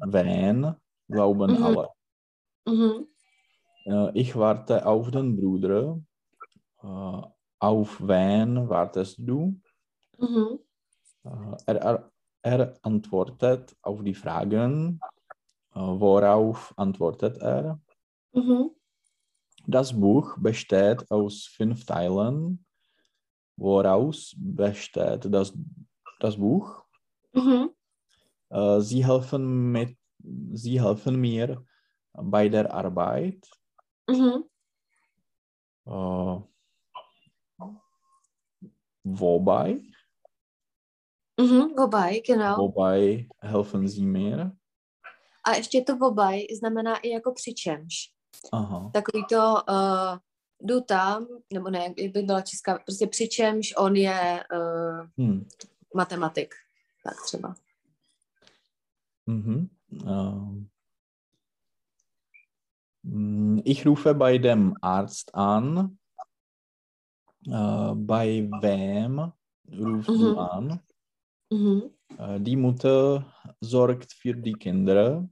wen glauben Mhm. alle? Mhm. Uh, ich warte auf den Bruder. Uh, auf wen wartest du? Mhm. Uh, er, er, er antwortet auf die Fragen. Uh, worauf antwortet er? Mhm. Das Buch besteht aus fünf Teilen. Woraus besteht das, das Buch? Mhm. Äh, Sie helfen, mit, Sie helfen mir bei der Arbeit. Mhm. Äh, wobei? Mhm. Wobei, genau. Wobei helfen Sie mir? A ještě to wobei znamená i jako přičemž. Aha. Takový to uh, jdu tam, nebo ne, jak by byla česká, prostě přičemž on je uh, Hm. matematik. Tak třeba. Mhm. Mm, Ich rufe bei dem Arzt an. Äh, bei wem rufst Mhm. du an? Mhm. Äh, Die Mutter sorgt für die Kinder.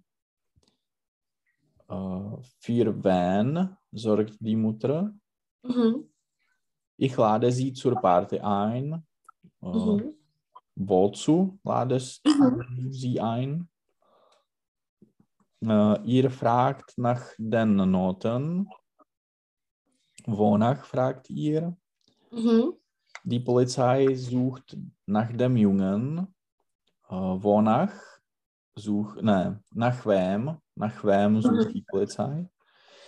Äh, Für wen sorgt die Mutter? Mhm. Ich lade sie zur Party ein. Äh, Mhm. Wozu ladest Mhm. du sie ein? Äh, ihr fragt nach den Noten. Wonach fragt ihr? Mhm. Die Polizei sucht nach dem Jungen. Äh, wonach sucht, ne, nach wem? Nach wem sucht Mhm. die Polizei?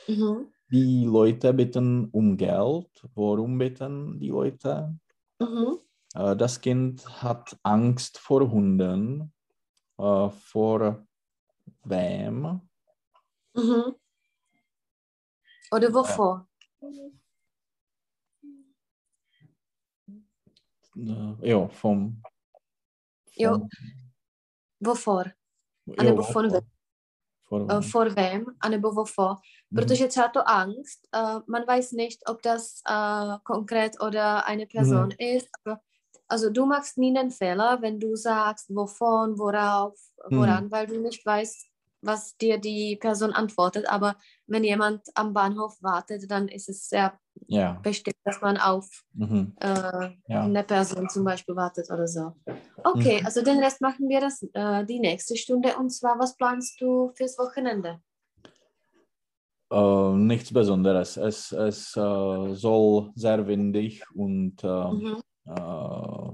Mhm. Die Leute bitten um Geld. Worum bitten die Leute? Mhm. Äh, Das Kind hat Angst vor Hunden. Äh, Vor wem? Mhm. Oder wovor? Äh, Jo, vom. Vom- Wovor? jo, anebo von wem. Vor wem. vor wem, anebo wovor. Mhm. Protože třeba to Angst, uh, man weiß nicht, ob das uh, konkret oder eine Person ist. Aber, also du machst nie einen Fehler, wenn du sagst, wovon, worauf, woran, weil du nicht weißt, was dir die Person antwortet, aber wenn jemand am Bahnhof wartet, dann ist es sehr Ja. bestimmt, dass man auf Mhm. äh, Ja. eine Person zum Beispiel wartet oder so. Okay, Mhm. also den Rest machen wir das äh, die nächste Stunde. Und zwar, was planst du fürs Wochenende? Äh, nichts Besonderes. Es, es äh, soll sehr windig und äh, Mhm. äh,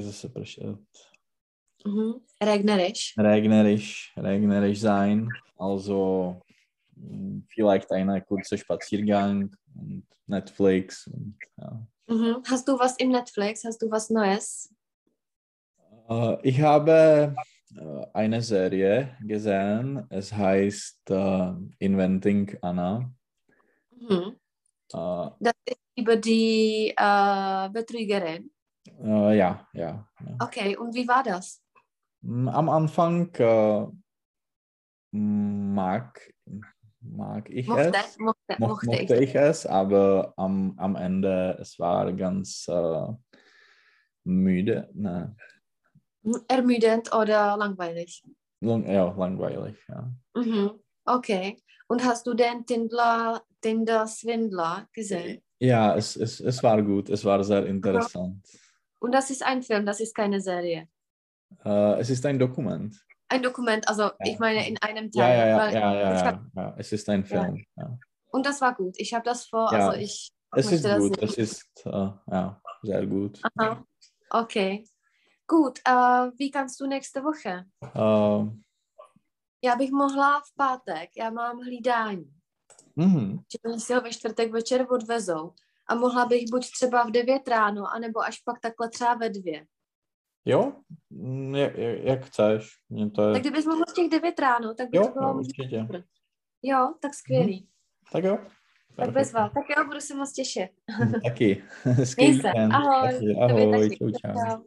se se pršet? Mhm. Regnerisch. regnerisch, regnerisch sein. Also vielleicht eine kurze Spaziergang und Netflix. Und, ja. Mhm. Hast du was im Netflix? Hast du was Neues? Äh, ich habe äh, eine Serie gesehen. Es heißt äh, Inventing Anna. Mhm. Äh, Das ist über die Betrügerin. ja, ja. ja. Okay, und wie war das? Mm, Am Anfang äh, mag, mag ich Mochte, es. mochte, Mo mochte mochte ich. ich es, aber am, am Ende es war ganz äh, müde, ne, Ermüdend oder langweilig? lang, ja, langweilig. Ja. Mhm. Okay. Und hast du den Tinder, Tinder Swindler gesehen? Ja, es, es, es war gut, es war sehr interessant. Und das ist ein Film, das ist keine Serie. Äh, es ist ein Dokument. Ein Dokument, also Ja. ich meine in einem Ja, Teil. ja, ja, ja, ja, ja, hab, ja. Es ist ein Film. Ja. und das war gut. Ich habe das vor, Ja, also ich Es ist möchte das gut, es ist äh, ja, sehr gut. Aha. Okay. Gut, uh, wie kannst du nächste Woche? Äh, Já bych mohla v pátek, já mám hlídání. mhm. že mě si ho ve čtvrtek večer odvezou. A mohla bych buď třeba v 9 ráno, anebo až pak takhle třeba ve dvě. Jo, Mm, jak, jak, chceš. Mě to je... Tak kdybys mohl v těch 9 ráno, tak by Jo, to bylo jo, možná určitě. Jo, tak skvělý. Tak jo. Tak bezva. Tak jo, budu se moc těšit. Taky. Se. víkend. Ahoj. Ahoj. taky. Čau, čau. Čau.